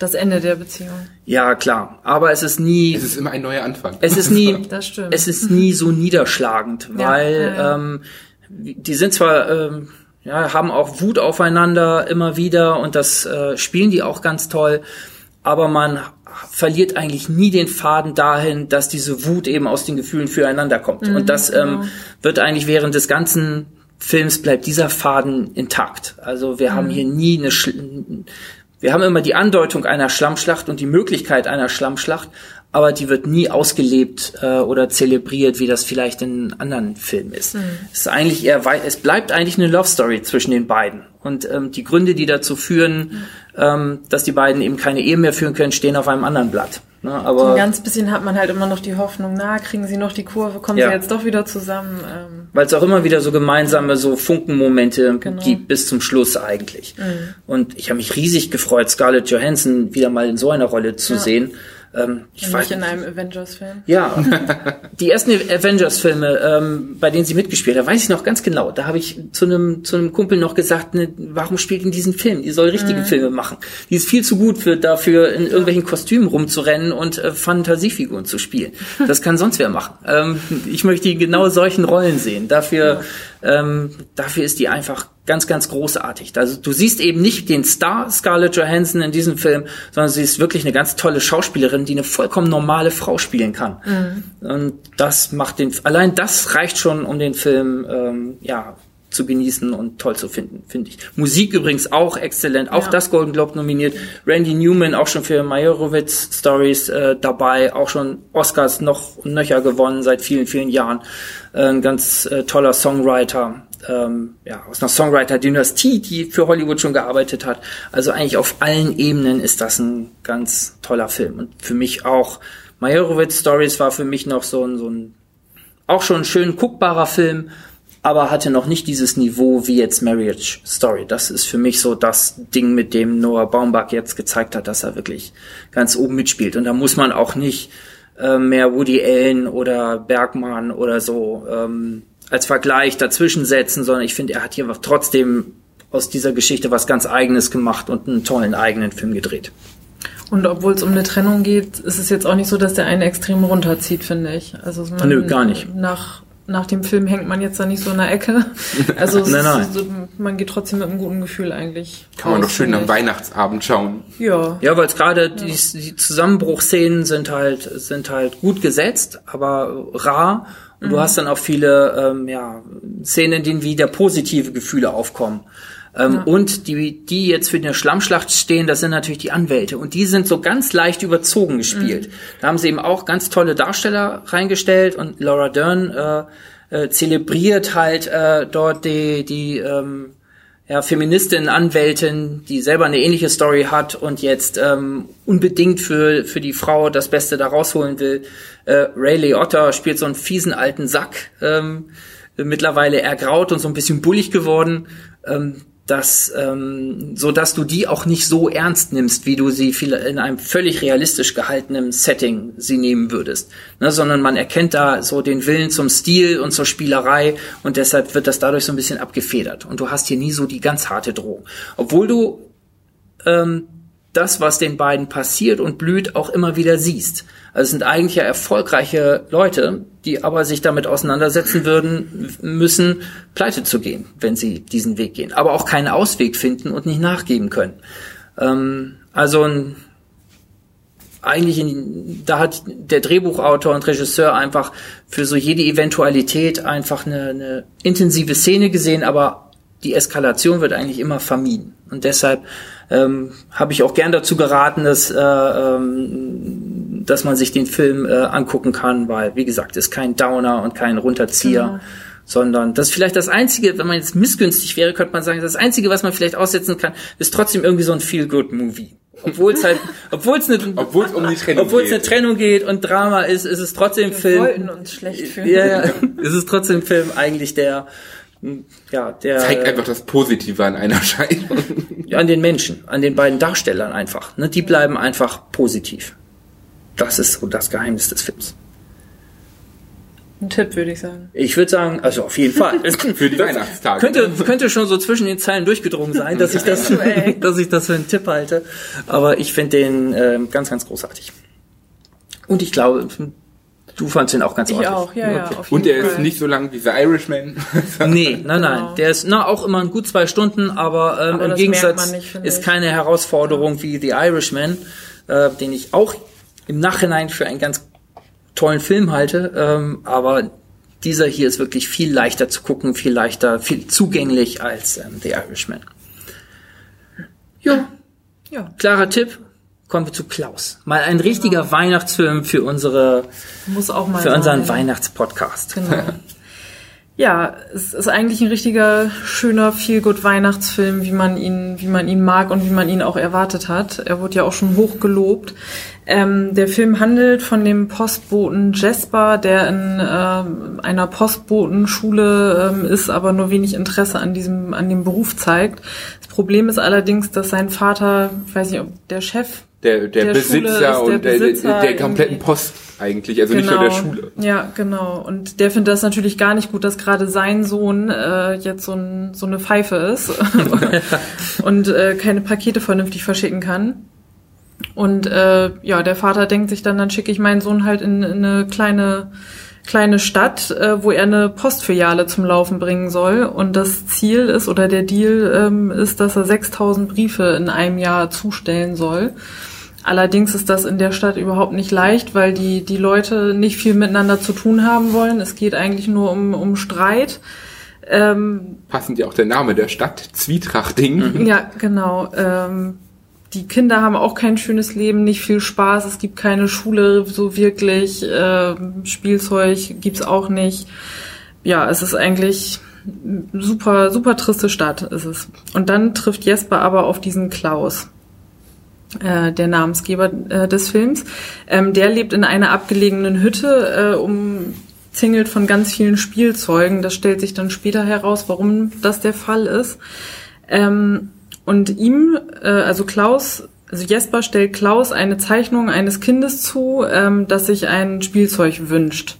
das Ende der Beziehung. Ja, klar. Aber es ist nie. Es ist immer ein neuer Anfang. Es ist nie. das stimmt. Es ist nie so niederschlagend, weil ja, ja, Ähm, die sind zwar ähm, ja haben auch Wut aufeinander immer wieder und das äh, spielen die auch ganz toll, aber man verliert eigentlich nie den Faden dahin, dass diese Wut eben aus den Gefühlen füreinander kommt. Mhm, und das ähm, genau. wird eigentlich während des ganzen Films bleibt dieser Faden intakt. Also wir mhm. haben hier nie eine, Sch wir haben immer die Andeutung einer Schlammschlacht und die Möglichkeit einer Schlammschlacht, aber die wird nie ausgelebt äh, oder zelebriert, wie das vielleicht in anderen Filmen ist. Mhm. Es ist eigentlich eher es bleibt eigentlich eine Love Story zwischen den beiden. Und ähm, die Gründe, die dazu führen, mhm. ähm, dass die beiden eben keine Ehe mehr führen können, stehen auf einem anderen Blatt. Ne, aber ein ganz bisschen hat man halt immer noch die Hoffnung, na, kriegen sie noch die Kurve, kommen ja. sie jetzt doch wieder zusammen. Ähm. Weil es auch immer wieder so gemeinsame so Funkenmomente genau. gibt bis zum Schluss eigentlich. Mhm. Und ich habe mich riesig gefreut, Scarlett Johansson wieder mal in so einer Rolle zu ja. sehen. Ähm, ich Und weiß, in einem Avengers-Film. Ja, die ersten Avengers-Filme, ähm, bei denen sie mitgespielt hat, weiß ich noch ganz genau. Da habe ich zu einem zu einem Kumpel noch gesagt, ne, warum spielt in diesen Film? Die soll richtige mhm. Filme machen. Die ist viel zu gut für dafür in irgendwelchen Kostümen rumzurennen und äh, Fantasiefiguren zu spielen. Das kann sonst wer machen. Ähm, ich möchte genau solchen Rollen sehen. Dafür ja. Ähm, dafür ist die einfach ganz, ganz großartig. Also du siehst eben nicht den Star Scarlett Johansson in diesem Film, sondern sie ist wirklich eine ganz tolle Schauspielerin, die eine vollkommen normale Frau spielen kann. Mhm. Und das macht den, allein das reicht schon, um den Film, ähm, ja, zu genießen und toll zu finden, finde ich. Musik übrigens auch exzellent, auch ja. das Golden Globe nominiert. Randy Newman auch schon für Majorowitz Stories äh, dabei, auch schon Oscars noch und nöcher gewonnen seit vielen, vielen Jahren. Ein ganz äh, toller Songwriter ähm, ja, aus einer Songwriter-Dynastie, die für Hollywood schon gearbeitet hat. Also eigentlich auf allen Ebenen ist das ein ganz toller Film. Und für mich auch, Majorowitz Stories war für mich noch so ein, so ein auch schon ein schön guckbarer Film, aber hatte noch nicht dieses Niveau wie jetzt Marriage Story. Das ist für mich so das Ding, mit dem Noah Baumbach jetzt gezeigt hat, dass er wirklich ganz oben mitspielt. Und da muss man auch nicht äh, mehr Woody Allen oder Bergmann oder so ähm, als Vergleich dazwischen setzen, sondern ich finde, er hat hier trotzdem aus dieser Geschichte was ganz Eigenes gemacht und einen tollen eigenen Film gedreht. Und obwohl es um eine Trennung geht, ist es jetzt auch nicht so, dass der einen extrem runterzieht, finde ich. Also man, Nö, gar nicht. Nach, nach dem Film hängt man jetzt da nicht so in der Ecke. *laughs* Also nein, nein. So, man geht trotzdem mit einem guten Gefühl eigentlich. Kann man doch schön am Weihnachtsabend schauen. Ja. Ja, weil es gerade ja. die, die Zusammenbruchszenen sind halt sind halt gut gesetzt, aber rar und mhm. du hast dann auch viele ähm, ja, Szenen, in denen wieder positive Gefühle aufkommen. Ähm, ja. Und die, die jetzt für eine Schlammschlacht stehen, das sind natürlich die Anwälte. Und die sind so ganz leicht überzogen gespielt. Mhm. Da haben sie eben auch ganz tolle Darsteller reingestellt und Laura Dern äh, äh, zelebriert halt äh, dort die, die ähm, ja, Feministin, Anwältin, die selber eine ähnliche Story hat und jetzt ähm, unbedingt für, für die Frau das Beste da rausholen will. Äh, Ray Liotta spielt so einen fiesen alten Sack, ähm, mittlerweile ergraut und so ein bisschen bullig geworden. Ähm, dass ähm, so dass du die auch nicht so ernst nimmst, wie du sie in einem völlig realistisch gehaltenen Setting sie nehmen würdest, ne, sondern man erkennt da so den Willen zum Stil und zur Spielerei und deshalb wird das dadurch so ein bisschen abgefedert. Und du hast hier nie so die ganz harte Drohung, obwohl du ähm, das, was den beiden passiert und blüht, auch immer wieder siehst. Also es sind eigentlich ja erfolgreiche Leute, die aber sich damit auseinandersetzen würden müssen, pleite zu gehen, wenn sie diesen Weg gehen, aber auch keinen Ausweg finden und nicht nachgeben können. Ähm, also ein, eigentlich in, da hat der Drehbuchautor und Regisseur einfach für so jede Eventualität einfach eine, eine intensive Szene gesehen, aber die Eskalation wird eigentlich immer vermieden. Und deshalb ähm, habe ich auch gern dazu geraten, dass, äh, ähm, dass man sich den Film äh, angucken kann, weil, wie gesagt, ist kein Downer und kein Runterzieher. Genau. Sondern das ist vielleicht das Einzige, wenn man jetzt missgünstig wäre, könnte man sagen, das Einzige, was man vielleicht aussetzen kann, ist trotzdem irgendwie so ein Feel-Good-Movie obwohl es halt, *laughs* obwohl es eine, obwohl es um die Trennung obwohl es eine Trennung geht und Drama ist, ist es trotzdem Wir Film. wollten uns schlecht fühlen. Ja, ja, *laughs* ist es trotzdem Film eigentlich der, ja, der zeigt einfach das Positive an einer *laughs* Scheidung. an den Menschen, an den beiden Darstellern einfach. Ne? Die bleiben einfach positiv. Das ist so das Geheimnis des Films. Ein Tipp, würde ich sagen. Ich würde sagen, also auf jeden Fall. *laughs* für die Weihnachtstage. Könnte, könnte schon so zwischen den Zeilen durchgedrungen sein, dass ich das, *laughs* dass ich das für einen Tipp halte. Aber ich finde den äh, ganz, ganz großartig. Und ich glaube, Du fandst ihn auch ganz ich ordentlich. auch, ja, ja. Okay. Und der Fall. ist nicht so lang wie The Irishman. *laughs* nee, nein, nein. Genau. Der ist na, auch immer ein gut zwei Stunden, aber, ähm, aber im Gegensatz nicht, ist keine Herausforderung wie The Irishman, äh, den ich auch im Nachhinein für einen ganz tollen Film halte. Ähm, aber dieser hier ist wirklich viel leichter zu gucken, viel leichter, viel zugänglich als ähm, The Irishman. Ja. ja. Klarer Tipp kommen wir zu Klaus. Mal ein richtiger genau. Weihnachtsfilm für unsere, Muss auch mal für unseren Weihnachtspodcast. Genau. *laughs* ja, es ist eigentlich ein richtiger schöner Feelgood Weihnachtsfilm, wie man ihn, wie man ihn mag und wie man ihn auch erwartet hat. Er wurde ja auch schon hoch gelobt. Ähm, der Film handelt von dem Postboten Jasper, der in äh, einer Postbotenschule ähm, ist, aber nur wenig Interesse an diesem, an dem Beruf zeigt. Das Problem ist allerdings, dass sein Vater, ich weiß nicht, ob der Chef der, der, der Besitzer und der, Besitzer der, kompletten Post eigentlich, also genau. nicht nur der genau. Schule. Ja, genau. Und der findet das natürlich gar nicht gut, dass gerade sein Sohn äh, jetzt so, ein, so eine Pfeife ist *laughs* und äh, keine Pakete vernünftig verschicken kann. Und äh, ja, der Vater denkt sich dann, dann schicke ich meinen Sohn halt in, in eine kleine kleine Stadt, äh, wo er eine Postfiliale zum Laufen bringen soll. Und das Ziel ist oder der Deal ähm, ist, dass er 6000 Briefe in einem Jahr zustellen soll. Allerdings ist das in der Stadt überhaupt nicht leicht, weil die, die Leute nicht viel miteinander zu tun haben wollen. Es geht eigentlich nur um, um Streit. Ähm, Passend ja auch der Name der Stadt, Zwietrachting. *laughs* Ja, genau. Ähm, die Kinder haben auch kein schönes Leben, nicht viel Spaß, es gibt keine Schule so wirklich, äh, Spielzeug gibt's auch nicht. Ja, es ist eigentlich super, super triste Stadt ist es. Und dann trifft Jesper aber auf diesen Klaus äh, der Namensgeber äh, des Films. Ähm, der lebt in einer abgelegenen Hütte, äh, umzingelt von ganz vielen Spielzeugen. Das stellt sich dann später heraus, warum das der Fall ist. Ähm, und ihm, äh, also Klaus, also Jesper stellt Klaus eine Zeichnung eines Kindes zu, ähm, das sich ein Spielzeug wünscht.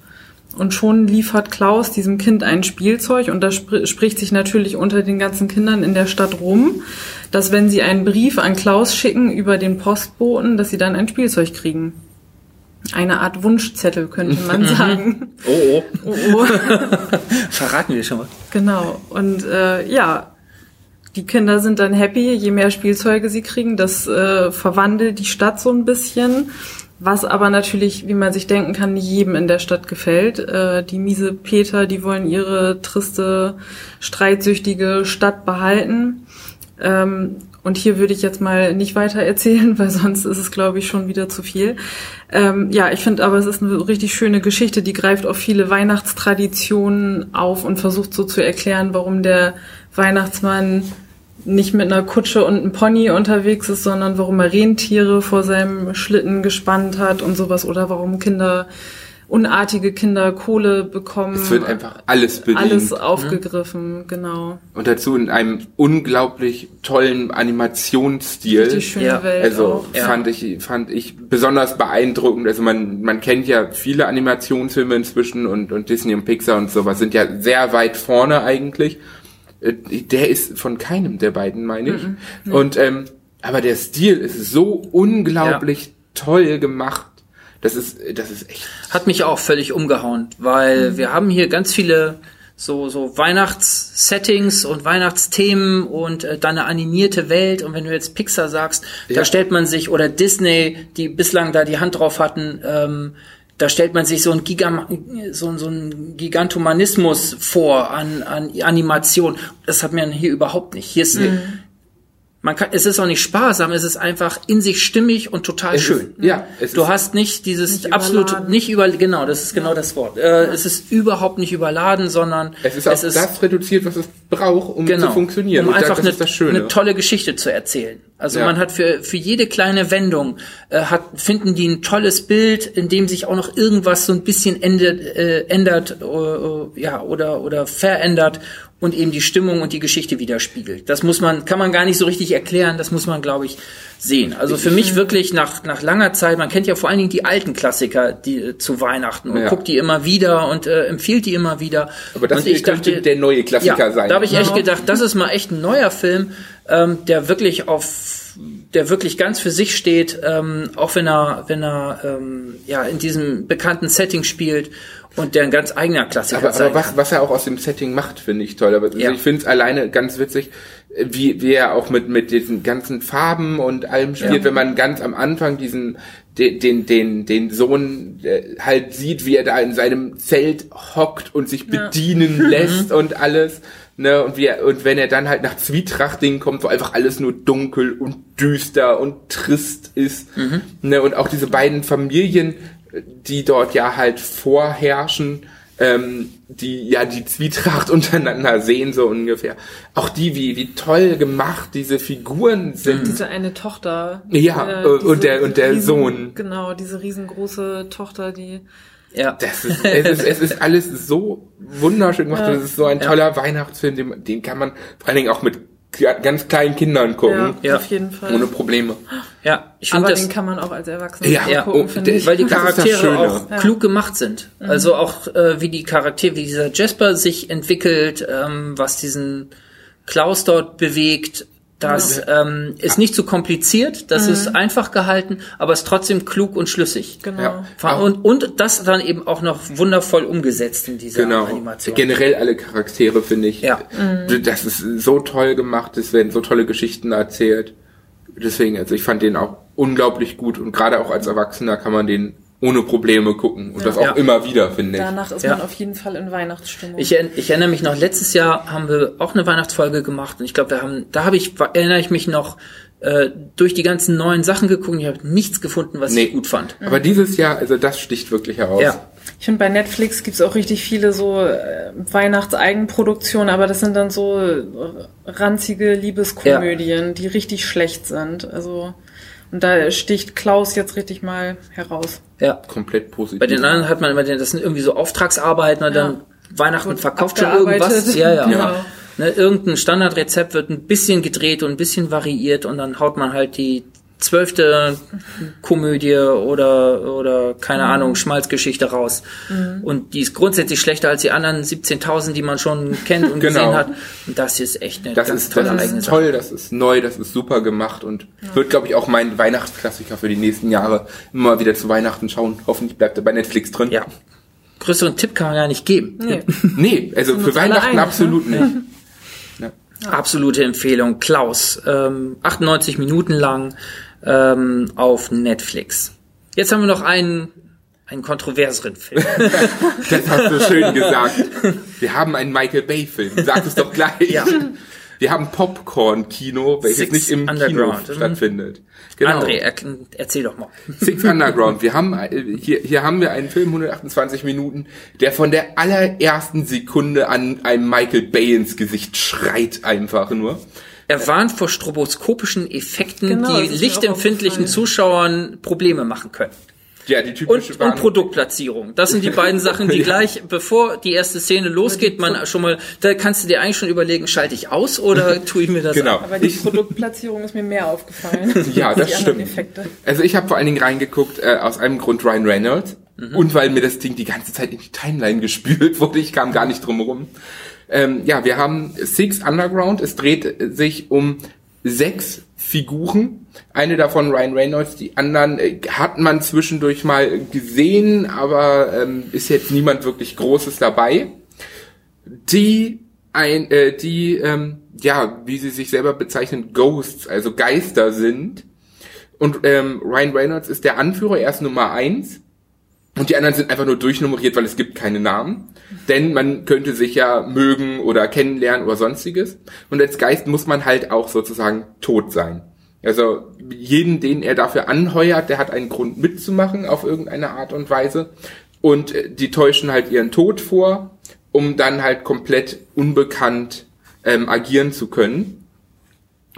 Und schon liefert Klaus diesem Kind ein Spielzeug und das sp spricht sich natürlich unter den ganzen Kindern in der Stadt rum, dass wenn sie einen Brief an Klaus schicken über den Postboten, dass sie dann ein Spielzeug kriegen. Eine Art Wunschzettel, könnte man *laughs* sagen. Oh, oh. oh, oh. *laughs* Verraten wir schon mal. Genau. Und äh, ja, die Kinder sind dann happy, je mehr Spielzeuge sie kriegen. Das äh, verwandelt die Stadt so ein bisschen. Was aber natürlich, wie man sich denken kann, nicht jedem in der Stadt gefällt. Äh, die miese Peter, die wollen ihre triste, streitsüchtige Stadt behalten. Ähm, und hier würde ich jetzt mal nicht weiter erzählen, *laughs* weil sonst ist es, glaube ich, schon wieder zu viel. Ähm, ja, ich finde aber, es ist eine richtig schöne Geschichte, die greift auf viele Weihnachtstraditionen auf und versucht so zu erklären, warum der Weihnachtsmann nicht mit einer Kutsche und einem Pony unterwegs ist, sondern warum er Rentiere vor seinem Schlitten gespannt hat und sowas oder warum Kinder unartige Kinder Kohle bekommen. Es wird einfach alles bedient. Alles aufgegriffen, genau. Und dazu in einem unglaublich tollen Animationsstil. Die schöne Ja, Welt Also auch. Ja. fand ich fand ich besonders beeindruckend. Also man man kennt ja viele Animationsfilme inzwischen und und Disney und Pixar und sowas sind ja sehr weit vorne eigentlich. Äh, Der ist von keinem der beiden, meine ich. Und ähm, aber der Stil ist so unglaublich toll gemacht. Das ist das ist echt Hat mich auch völlig umgehauen, weil wir haben hier ganz viele so, so Weihnachtssettings und Weihnachtsthemen und äh, dann eine animierte Welt. Und wenn du jetzt Pixar sagst, Ja. da stellt man sich, oder Disney, die bislang da die Hand drauf hatten, ähm, da stellt man sich so ein, Gigam so, so ein Gigantomanismus vor an, an Animation. Das hat man hier überhaupt nicht. Hier ist, man kann, es ist auch nicht sparsam, es ist einfach in sich stimmig und total Es schön. ist- ja, es du ist- hast nicht dieses Nicht absolut überladen. nicht über genau, das ist genau das Wort. Äh, es ist überhaupt nicht überladen, sondern es ist auf das reduziert, was es braucht, um genau, zu funktionieren. um Und einfach eine, ist eine tolle Geschichte zu erzählen. Also Ja. man hat für für jede kleine Wendung äh, hat finden die ein tolles Bild, in dem sich auch noch irgendwas so ein bisschen ändert, äh, ändert äh, äh, ja oder oder verändert und eben die Stimmung und die Geschichte widerspiegelt. Das muss man kann man gar nicht so richtig erklären. Das muss man glaube ich sehen. Also für mich wirklich nach nach langer Zeit. Man kennt ja vor allen Dingen die alten Klassiker die äh, zu Weihnachten und Ja. guckt die immer wieder und äh, empfiehlt die immer wieder. Aber das und hier könnte der neue Klassiker ja, sein. Da habe ich echt gedacht, das ist mal echt ein neuer Film, ähm, der wirklich auf der wirklich ganz für sich steht, ähm, auch wenn er, wenn er ähm, ja in diesem bekannten Setting spielt und der ein ganz eigener Klassiker Aber, sein aber was, was er auch aus dem Setting macht, finde ich toll. Aber Ja. ich finde es alleine ganz witzig, wie, wie er auch mit, mit diesen ganzen Farben und allem spielt, Ja. wenn man ganz am Anfang diesen den, den, den, den Sohn äh, halt sieht, wie er da in seinem Zelt hockt und sich bedienen *laughs* lässt und alles. Ne, und, wie er, und wenn er dann halt nach Zwietrachting kommt, wo einfach alles nur dunkel und düster und trist ist. Ne, und auch diese beiden Familien, äh, die dort ja halt vorherrschen, ähm, die ja die Zwietracht *laughs* untereinander sehen, so ungefähr. Auch die, wie, wie toll gemacht diese Figuren sind. Diese eine Tochter. Ja, äh, und diese der- und der Sohn. Genau, diese riesengroße Tochter, die Ja. Das ist, es, ist, es ist alles so wunderschön gemacht. Ja. Das ist so ein toller Weihnachtsfilm, den, den kann man vor allen Dingen auch mit ganz kleinen Kindern gucken. ja, Ja. auf jeden Fall. Ohne Probleme. Ja, ich finde Aber das den kann man auch als Erwachsener Ja, Ja, gucken, oh, finde der- ich. weil die *laughs* Charaktere auch Ja. klug gemacht sind. Also auch äh, wie die Charaktere, wie dieser Jasper sich entwickelt, ähm, was diesen Klaus dort bewegt. Das ähm, ist nicht zu kompliziert, das ist einfach gehalten, aber ist trotzdem klug und schlüssig. genau. Ja. Und, und das dann eben auch noch wundervoll umgesetzt in dieser Genau. Animation. Generell alle Charaktere finde ich. Ja. Das ist so toll gemacht. Es werden so tolle Geschichten erzählt. Deswegen, also ich fand den auch unglaublich gut und gerade auch als Erwachsener kann man den ohne Probleme gucken und das auch Ja. immer wieder, finde ich. Danach ist Ja. man auf jeden Fall in Weihnachtsstimmung. Ich, ich erinnere mich noch, letztes Jahr haben wir auch eine Weihnachtsfolge gemacht und ich glaube, wir haben, da habe ich, erinnere ich mich noch, äh, durch die ganzen neuen Sachen geguckt und ich habe nichts gefunden, was Nee. ich gut fand. Aber dieses Jahr, also das sticht wirklich heraus. Ja. Ich finde, bei Netflix gibt's auch richtig viele so äh, Weihnachtseigenproduktionen, aber das sind dann so äh, ranzige Liebeskomödien, die richtig schlecht sind. Also, und da sticht Klaus jetzt richtig mal heraus. Ja. Komplett positiv. Bei den anderen hat man immer den, das sind irgendwie so Auftragsarbeiten und dann Weihnachten Wird verkauft schon irgendwas. Ja, ja. Genau. Ne, irgendein Standardrezept wird ein bisschen gedreht und ein bisschen variiert und dann haut man halt die zwölfte Komödie oder oder keine Mhm. Ahnung Schmalzgeschichte raus und die ist grundsätzlich schlechter als die anderen 17.000 die man schon kennt und *laughs* Genau. gesehen hat und das ist echt eine das ganz ist, tolle das eigene ist Sache. toll, das ist neu, das ist super gemacht und wird, glaube ich, auch mein Weihnachtsklassiker für die nächsten Jahre immer wieder zu Weihnachten schauen. Hoffentlich bleibt er bei Netflix drin. Ja, größeren Tipp kann man gar nicht geben. Nee. *laughs* Nee, also für Weihnachten einig, ne? absolut nicht. *laughs* Absolute Empfehlung. Klaus, ähm, 98 Minuten lang ähm, auf Netflix. Jetzt haben wir noch einen, einen kontroverseren Film. *laughs* Das hast du schön gesagt. Wir haben einen Michael Bay-Film. Sag es doch gleich. Ja. Wir haben Popcorn-Kino, welches Six nicht im Underground. Kino stattfindet. Genau. André, er, erzähl doch mal. Six Underground. Wir haben äh, hier, hier haben wir einen Film 128 Minuten, der von der allerersten Sekunde an einem Michael Bay ins Gesicht schreit einfach nur. Er warnt vor stroboskopischen Effekten, Genau, die lichtempfindlichen. Zuschauern Probleme machen können. Ja, die typische Und, und Produktplatzierung. Das sind die beiden Sachen, die *laughs* Ja. gleich, bevor die erste Szene losgeht, man schon mal, da kannst du dir eigentlich schon überlegen, schalte ich aus oder *laughs* tue ich mir das Genau. an? Aber die Ich- Produktplatzierung ist mir mehr aufgefallen. *laughs* Ja, das stimmt. Effekte. Also ich habe vor allen Dingen reingeguckt äh, aus einem Grund Ryan Reynolds Mhm. und weil mir das Ding die ganze Zeit in die Timeline gespült wurde. Ich kam gar nicht drum herum. Ähm, ja, wir haben Six Underground. Es dreht sich um sechs Figuren. Eine davon Ryan Reynolds, die anderen äh, hat man zwischendurch mal gesehen, aber ähm, ist jetzt niemand wirklich Großes dabei. Die ein, äh, die ähm, ja, wie sie sich selber bezeichnen, Ghosts, also Geister sind. Und ähm, Ryan Reynolds ist der Anführer, er ist Nummer eins. Und die anderen sind einfach nur durchnummeriert, weil es gibt keine Namen. Denn man könnte sich ja mögen oder kennenlernen oder sonstiges. Und als Geist muss man halt auch sozusagen tot sein. Also jeden, den er dafür anheuert, der hat einen Grund mitzumachen auf irgendeine Art und Weise. Und äh, die täuschen halt ihren Tod vor, um dann halt komplett unbekannt ähm, agieren zu können.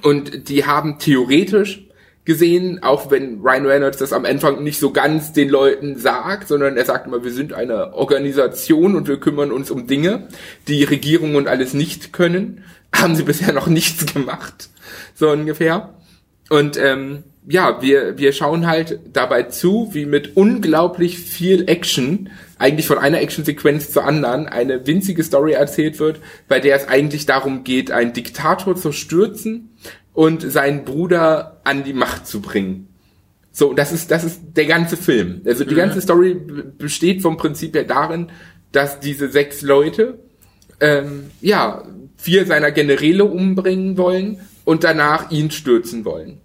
Und die haben theoretisch gesehen, auch wenn Ryan Reynolds das am Anfang nicht so ganz den Leuten sagt, sondern er sagt immer, wir sind eine Organisation und wir kümmern uns um Dinge, die Regierung und alles nicht können, *laughs* haben sie bisher noch nichts gemacht, so ungefähr. Und ähm, ja, wir, wir schauen halt dabei zu, wie mit unglaublich viel Action, eigentlich von einer Actionsequenz zur anderen, eine winzige Story erzählt wird, bei der es eigentlich darum geht, einen Diktator zu stürzen und seinen Bruder an die Macht zu bringen. So, das ist, das ist der ganze Film. Also die ganze Story besteht vom Prinzip her darin, dass diese sechs Leute, ähm, ja, vier seiner Generäle umbringen wollen und danach ihn stürzen wollen.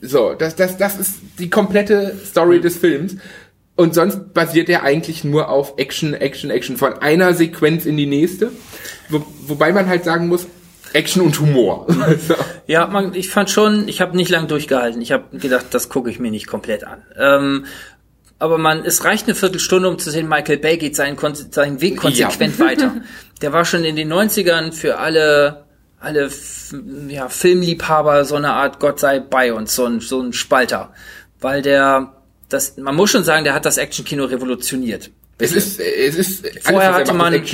So, das, das, das ist die komplette Story des Films. Und sonst basiert er eigentlich nur auf Action, Action, Action, von einer Sequenz in die nächste. Wo, wobei man halt sagen muss, Action und Humor. *laughs* Ja, man, ich fand schon, ich habe nicht lang durchgehalten. Ich habe gedacht, das gucke ich mir nicht komplett an. Ähm, aber man, es reicht eine Viertelstunde, um zu sehen, Michael Bay geht seinen, seinen Weg konsequent weiter. *laughs* Der war schon in den 90ern für alle, alle ja, Filmliebhaber so eine Art Gott sei bei uns, so ein, so ein Spalter. Weil der, das, man muss schon sagen, der hat das Actionkino revolutioniert. Es ist, es ist, Vorher er hatte man.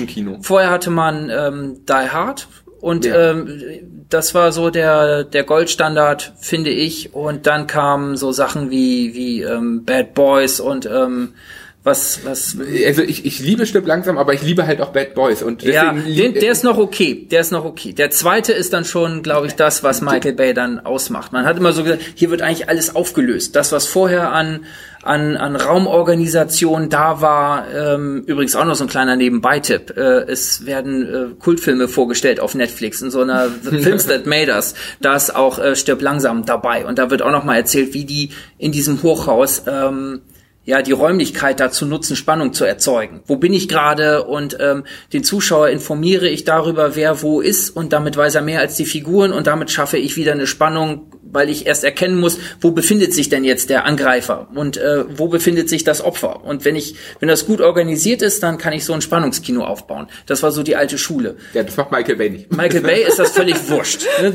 Vorher hatte man ähm, Die Hard und Ja. ähm, das war so der der Goldstandard, finde ich. Und dann kamen so Sachen wie wie ähm, Bad Boys und ähm, was was Also ich, ich liebe Stück langsam, aber ich liebe halt auch Bad Boys. Und ja, den, der ist noch okay. Der ist noch okay. Der zweite ist dann schon, glaube ich, das, was Michael Bay dann ausmacht. Man hat immer so gesagt, hier wird eigentlich alles aufgelöst. Das, was vorher an an, an Raumorganisation da war, ähm, übrigens auch noch so ein kleiner Nebenbei-Tipp. Äh, es werden äh, Kultfilme vorgestellt auf Netflix in so einer *laughs* Films That Made Us. Da ist auch äh, Stirb langsam dabei. Und da wird auch noch mal erzählt, wie die in diesem Hochhaus ähm, ja, die Räumlichkeit dazu nutzen, Spannung zu erzeugen. Wo bin ich gerade? Und ähm, den Zuschauer informiere ich darüber, wer wo ist und damit weiß er mehr als die Figuren und damit schaffe ich wieder eine Spannung, weil ich erst erkennen muss, wo befindet sich denn jetzt der Angreifer und äh, wo befindet sich das Opfer. Und wenn ich, wenn das gut organisiert ist, dann kann ich so ein Spannungskino aufbauen. Das war so die alte Schule. ja, das macht Michael Bay nicht. Michael Bay ist das völlig *laughs* wurscht. ne?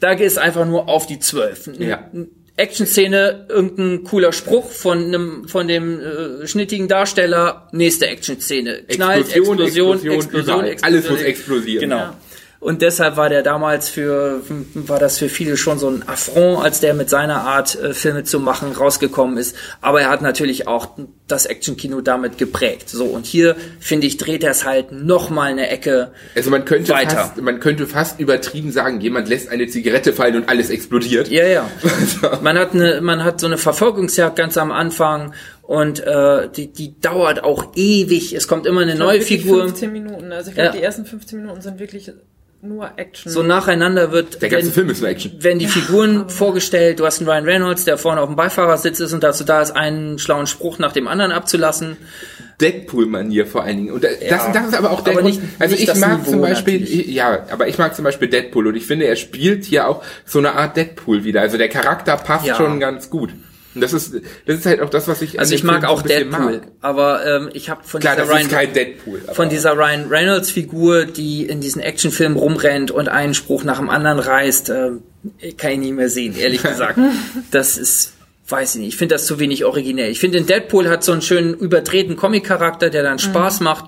Da geht es einfach nur auf die Zwölf. Ja. Action-Szene, irgendein cooler Spruch von einem, von dem äh, schnittigen Darsteller, nächste Action-Szene. Knallt, Explosion, Explosion, Explosion, Explosion, überall. Explosion. Alles muss explodieren. Genau. Ja. Und deshalb war der damals für, war das für viele schon so ein Affront, als der mit seiner Art, äh, Filme zu machen, rausgekommen ist. Aber er hat natürlich auch das Actionkino damit geprägt. So, und hier, finde ich, dreht er es halt noch mal eine Ecke Also man könnte Weiter. fast, man könnte fast übertrieben sagen, jemand lässt eine Zigarette fallen und alles explodiert. Ja, ja. *laughs* Man hat eine, man hat so eine Verfolgungsjagd ganz am Anfang und äh, die, die dauert auch ewig. Es kommt immer eine Ich glaub, neue Figur. 15 Minuten. Also ich glaube, Ja. die ersten 15 Minuten sind wirklich nur Action. So nacheinander wird, Der ganze wenn, Film ist nur Action. werden die Figuren vorgestellt. Du hast einen Ryan Reynolds, der vorne auf dem Beifahrersitz ist und dazu da ist, einen schlauen Spruch nach dem anderen abzulassen. Deadpool-Manier vor allen Dingen. Und das, Ja. das ist aber auch der Aber nicht- also nicht ich mag Niveau zum Beispiel, natürlich. ja, aber ich mag zum Beispiel Deadpool und ich finde, er spielt hier auch so eine Art Deadpool wieder. Also der Charakter passt Ja. schon ganz gut. Und das ist, das ist halt auch das, was ich. Also ich mag auch Deadpool, mag. aber ähm, ich habe von Klar, dieser Ryan, kein Deadpool, von dieser Ryan Reynolds Figur, die in diesen Actionfilmen rumrennt und einen Spruch nach dem anderen reißt, äh, kann ich nicht mehr sehen, ehrlich *laughs* gesagt. das ist weiß ich nicht, ich finde das zu wenig originell. Ich finde, Deadpool hat so einen schönen überdrehten Comic-Charakter, der dann Spaß mhm. macht.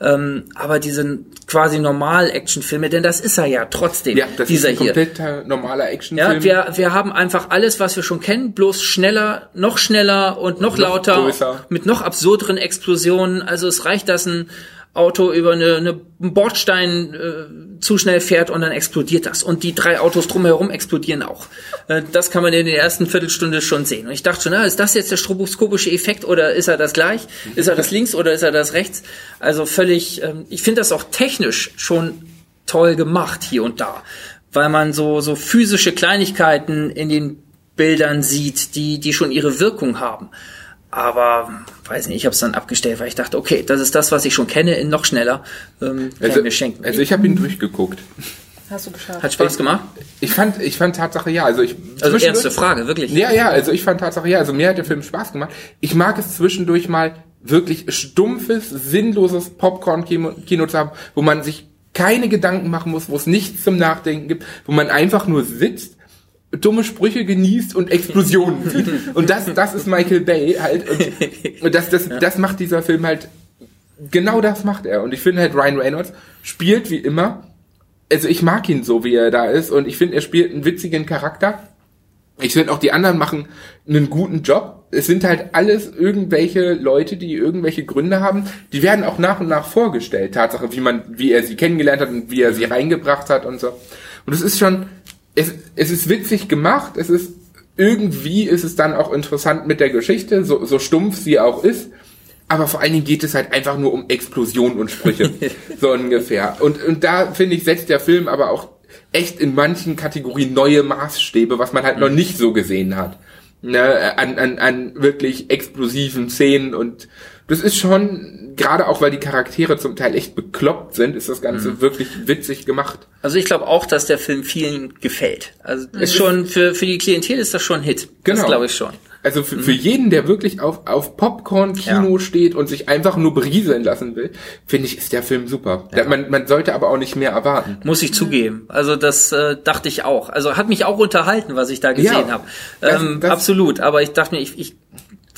Ähm, aber diese quasi normal Actionfilme, denn das ist er ja trotzdem. Ja, das dieser ist ein komplett hier. normaler Actionfilm. Ja, wir, wir haben einfach alles, was wir schon kennen, bloß schneller, noch schneller und noch, noch lauter, größer. mit noch absurderen Explosionen. Also es reicht, dass ein Auto über eine, eine Bordstein äh, zu schnell fährt und dann explodiert das. Und die drei Autos drumherum explodieren auch. Äh, das kann man in der ersten Viertelstunde schon sehen. Und ich dachte schon, na, ist das jetzt der stroboskopische Effekt oder ist er das gleich? Ist er das *laughs* links oder ist er das rechts? Also völlig, ähm, ich finde das auch technisch schon toll gemacht hier und da. Weil man so, so physische Kleinigkeiten in den Bildern sieht, die, die schon ihre Wirkung haben. Aber weiß nicht, ich habe es dann abgestellt, weil ich dachte, okay, das ist das, was ich schon kenne, in noch schneller. Ähm, also, mir schenken. also ich habe ihn durchgeguckt. Hast du geschafft? Hat Spaß gemacht? Ich fand, ich fand Tatsache ja. Also ich. Also erste Frage, wirklich. Ja, ja. Also ich fand Tatsache ja. Also mir hat der Film Spaß gemacht. Ich mag es zwischendurch mal wirklich stumpfes, sinnloses Popcorn-Kino zu haben, wo man sich keine Gedanken machen muss, wo es nichts zum Nachdenken gibt, wo man einfach nur sitzt dumme Sprüche genießt und Explosionen *laughs* sieht. Und das, das ist Michael Bay halt. Und, und das, das, das macht dieser Film halt, genau das macht er. Und ich finde halt Ryan Reynolds spielt wie immer. Also ich mag ihn so, wie er da ist. Und ich finde, er spielt einen witzigen Charakter. Ich finde auch die anderen machen einen guten Job. Es sind halt alles irgendwelche Leute, die irgendwelche Gründe haben. Die werden auch nach und nach vorgestellt. Tatsache, wie man, wie er sie kennengelernt hat und wie er sie reingebracht hat und so. Und es ist schon, es, es ist witzig gemacht, es ist irgendwie ist es dann auch interessant mit der Geschichte, so, so stumpf sie auch ist. Aber vor allen Dingen geht es halt einfach nur um Explosionen und Sprüche. *laughs* so ungefähr. Und, und da, finde ich, setzt der Film aber auch echt in manchen Kategorien neue Maßstäbe, was man halt mhm. noch nicht so gesehen hat. Ne, an, an, an wirklich explosiven Szenen und das ist schon, gerade auch weil die Charaktere zum Teil echt bekloppt sind, ist das Ganze mhm. wirklich witzig gemacht. Also ich glaube auch, dass der Film vielen gefällt. Also mhm. ist schon, für, für die Klientel ist das schon ein Hit. Genau. Das glaube ich schon. Also für, für jeden, der wirklich auf, auf Popcorn-Kino ja. steht und sich einfach nur berieseln lassen will, finde ich, ist der Film super. Ja. Man, man sollte aber auch nicht mehr erwarten. Muss ich zugeben. Also das äh, dachte ich auch. Also hat mich auch unterhalten, was ich da gesehen ja, habe. Ähm, absolut. Aber ich dachte mir, ich, ich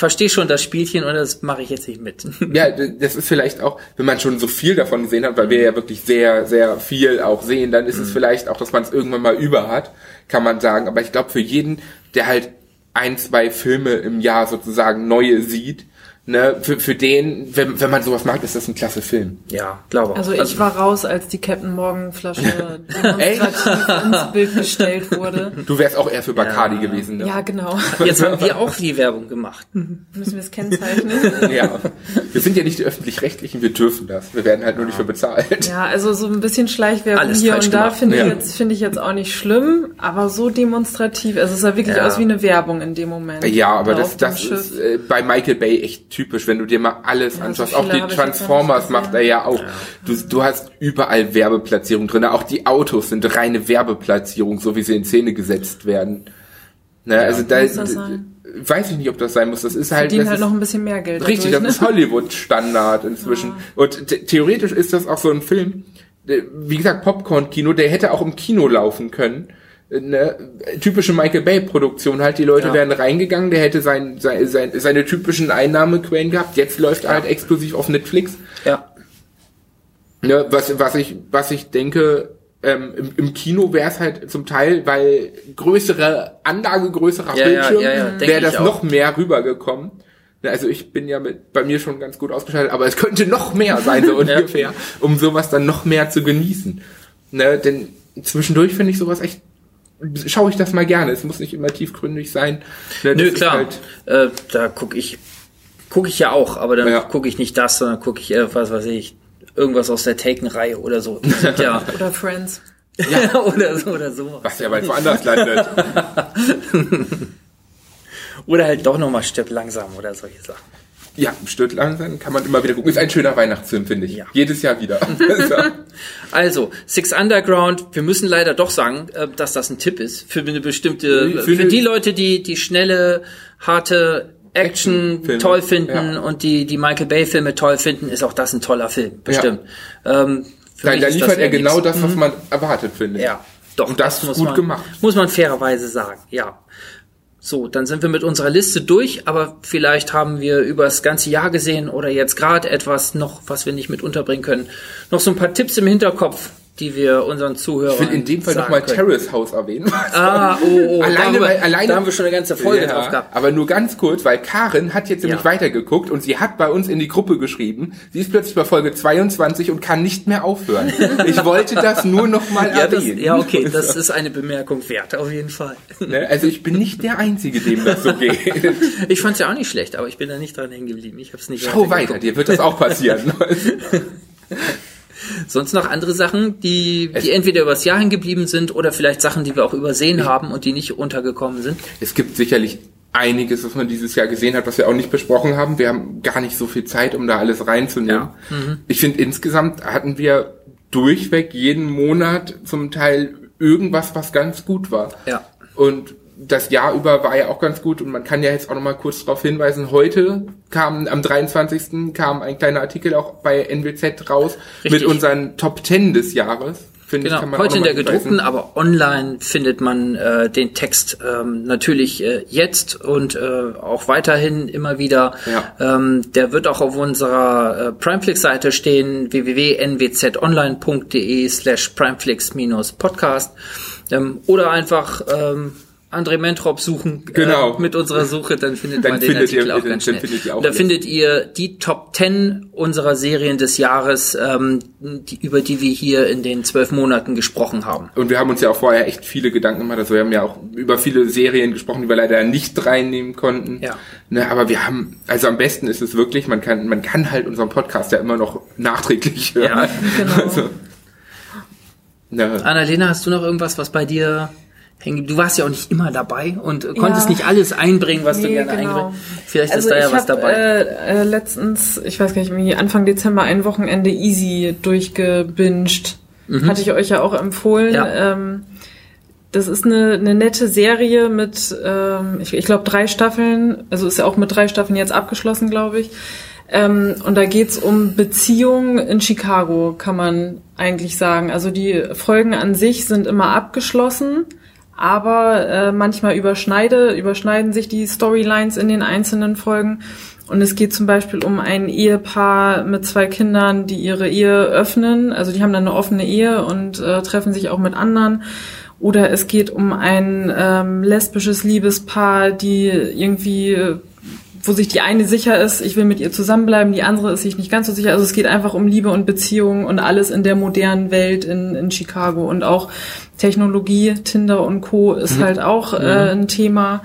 verstehe schon das Spielchen und das mache ich jetzt nicht mit. *laughs* Ja, das ist vielleicht auch, wenn man schon so viel davon gesehen hat, weil wir ja wirklich sehr, sehr viel auch sehen, dann ist mhm. es vielleicht auch, dass man es irgendwann mal über hat, kann man sagen. Aber ich glaube, für jeden, der halt ein, zwei Filme im Jahr sozusagen neue sieht, ne, für, für den, wenn, wenn man sowas mag, ist das ein klasse Film. Ja, glaube Also ich also, war raus, als die Captain Morgan Flasche *laughs* demonstrativ ins Bild gestellt wurde. Du wärst auch eher für Bacardi ja. gewesen, ne? Ja, genau. Jetzt haben wir auch die Werbung gemacht. *laughs* Müssen wir es kennzeichnen? *laughs* ja. Wir sind ja nicht die Öffentlich-Rechtlichen, wir dürfen das. Wir werden halt nur nicht für bezahlt. Ja, also so ein bisschen Schleichwerbung Alles hier und da finde ja. ich, jetzt, finde ich jetzt auch nicht schlimm, aber so demonstrativ, also es sah wirklich ja. aus wie eine Werbung in dem Moment. Ja, aber das, das ist äh, bei Michael Bay echt typisch, wenn du dir mal alles ja, anschaust. So auch die Transformers macht er ja auch. Ja. Du, du hast überall Werbeplatzierung drin. Auch die Autos sind reine Werbeplatzierung, so wie sie in Szene gesetzt werden. Ne, ja, also da, weiß ich nicht, ob das sein muss. Das ist halt, Verdienen das halt ist, noch ein bisschen mehr Geld. Richtig, dadurch, das ne? ist Hollywood-Standard inzwischen. Ja. Und theoretisch ist das auch so ein Film. Wie gesagt, Popcorn-Kino, der hätte auch im Kino laufen können eine typische Michael Bay Produktion halt. Die Leute ja. wären reingegangen, der hätte sein, sein, sein, seine typischen Einnahmequellen gehabt. Jetzt läuft er halt exklusiv auf Netflix. Ja. Ne, was, was ich, was ich denke, ähm, im, im Kino wäre es halt zum Teil, weil größere Anlage, größerer ja, Bildschirm, ja, ja, wäre das noch mehr rübergekommen. Ne, also ich bin ja mit, bei mir schon ganz gut ausgeschaltet, aber es könnte noch mehr sein, so *laughs* ungefähr, um sowas dann noch mehr zu genießen. Ne, denn zwischendurch finde ich sowas echt schaue ich das mal gerne. Es muss nicht immer tiefgründig sein. Ne, Nö, klar. Halt äh, da gucke ich, gucke ich ja auch, aber dann ja. gucke ich nicht das, sondern gucke ich, äh, was weiß ich, irgendwas aus der Taken-Reihe oder so. ja *laughs* oder Friends. Ja. *laughs* oder so oder so. Was ja bald woanders landet. *laughs* oder halt doch nochmal Stück langsam oder solche Sachen. Ja, stört langsam, kann man immer wieder gucken. Ist ein schöner Weihnachtsfilm, finde ich. Ja. Jedes Jahr wieder. *laughs* Also, Also, Six Underground, wir müssen leider doch sagen, äh, dass das ein Tipp ist für eine bestimmte, Für für, die Leute, die die schnelle, harte Action Actionfilme, toll finden ja. und die die Michael Bay Filme toll finden, ist auch das ein toller Film, bestimmt. Ähm, für da, das liefert er genau nix. das, was man erwartet, finde ich. Ja, doch. Und das muss gut man, gemacht. Muss man fairerweise sagen, ja. So, dann sind wir mit unserer Liste durch, aber vielleicht haben wir über das ganze Jahr gesehen oder jetzt gerade etwas noch, was wir nicht mit unterbringen können. Noch so ein paar Tipps im Hinterkopf, die wir unseren Zuhörern Ich will in dem Fall nochmal. Terrace House erwähnen. Ah, oh, oh, *laughs* alleine, darüber, weil, alleine, da haben wir schon eine ganze Folge Ja, drauf gehabt. Aber nur ganz kurz, weil Karin hat jetzt nämlich Ja. weitergeguckt und sie hat bei uns in die Gruppe geschrieben, sie ist plötzlich bei Folge 22 und kann nicht mehr aufhören. *laughs* Ich wollte das nur nochmal Ja, das, erwähnen. ja, okay, das ist eine Bemerkung wert, auf jeden Fall. Ne? Also ich bin nicht der Einzige, dem das so geht. *laughs* Ich fand's ja auch nicht schlecht, aber ich bin da nicht dran hängen geblieben. Ich hab's nicht Schau weiter, dir wird das auch passieren. Sonst noch andere Sachen, die, die entweder übers Jahr hingeblieben sind oder vielleicht Sachen, die wir auch übersehen haben und die nicht untergekommen sind. Es gibt sicherlich einiges, was man dieses Jahr gesehen hat, was wir auch nicht besprochen haben. Wir haben gar nicht so viel Zeit, um da alles reinzunehmen. Ja. Mhm. Ich finde, insgesamt hatten wir durchweg jeden Monat zum Teil irgendwas, was ganz gut war. Ja. Und das Jahr über war ja auch ganz gut und man kann ja jetzt auch noch mal kurz darauf hinweisen, heute kam am 23. kam ein kleiner Artikel auch bei NWZ raus Richtig. mit unseren Top 10 des Jahres. Finde ich, Genau, auch heute in der gedruckten, aber online findet man äh, den Text ähm, natürlich äh, jetzt und äh, auch weiterhin immer wieder. Ja. Ähm, der wird auch auf unserer äh, Primeflix-Seite stehen, www.nwzonline.de slash primeflix-podcast ähm, oder einfach ähm, André Mentrop suchen Genau. äh, mit unserer Suche, dann findet Dann man den findet Artikel ihr- auch dann ganz schnell. findet ihr auch Und da alles. findet ihr die Top 10 unserer Serien des Jahres, ähm, die, über die wir hier in den zwölf Monaten gesprochen haben. Und wir haben uns ja auch vorher echt viele Gedanken gemacht. Also wir haben ja auch über viele Serien gesprochen, die wir leider nicht reinnehmen konnten. Ja. Ne, aber wir haben, also am besten ist es wirklich, man kann, man kann halt unseren Podcast ja immer noch nachträglich hören. Ja, genau. *laughs* Also, ne, Annalena, hast du noch irgendwas, was bei dir hängen? Du warst ja auch nicht immer dabei und äh, konntest Ja. nicht alles einbringen, was du Nee, gerne genau. einbringst. Vielleicht also ist da ja ich was hab, dabei. Äh, äh, letztens, ich weiß gar nicht, wie Anfang Dezember ein Wochenende Easy durchgebinged. Hatte ich euch ja auch empfohlen. Mhm. Ja. Ähm, das ist eine, eine nette Serie mit, ähm, ich, ich glaube, drei Staffeln. Also ist ja auch mit drei Staffeln jetzt abgeschlossen, glaube ich. Ähm, und da geht's um Beziehungen in Chicago, kann man eigentlich sagen. Also die Folgen an sich sind immer abgeschlossen, aber äh, manchmal überschneide, überschneiden sich die Storylines in den einzelnen Folgen. Und es geht zum Beispiel um ein Ehepaar mit zwei Kindern, die ihre Ehe öffnen. Also die haben dann eine offene Ehe und äh, treffen sich auch mit anderen. Oder es geht um ein ähm, lesbisches Liebespaar, die irgendwie, wo sich die eine sicher ist, ich will mit ihr zusammenbleiben, die andere ist sich nicht ganz so sicher. Also es geht einfach um Liebe und Beziehungen und alles in der modernen Welt in, in Chicago. Und auch Technologie, Tinder und Co. ist halt auch äh, ein Thema.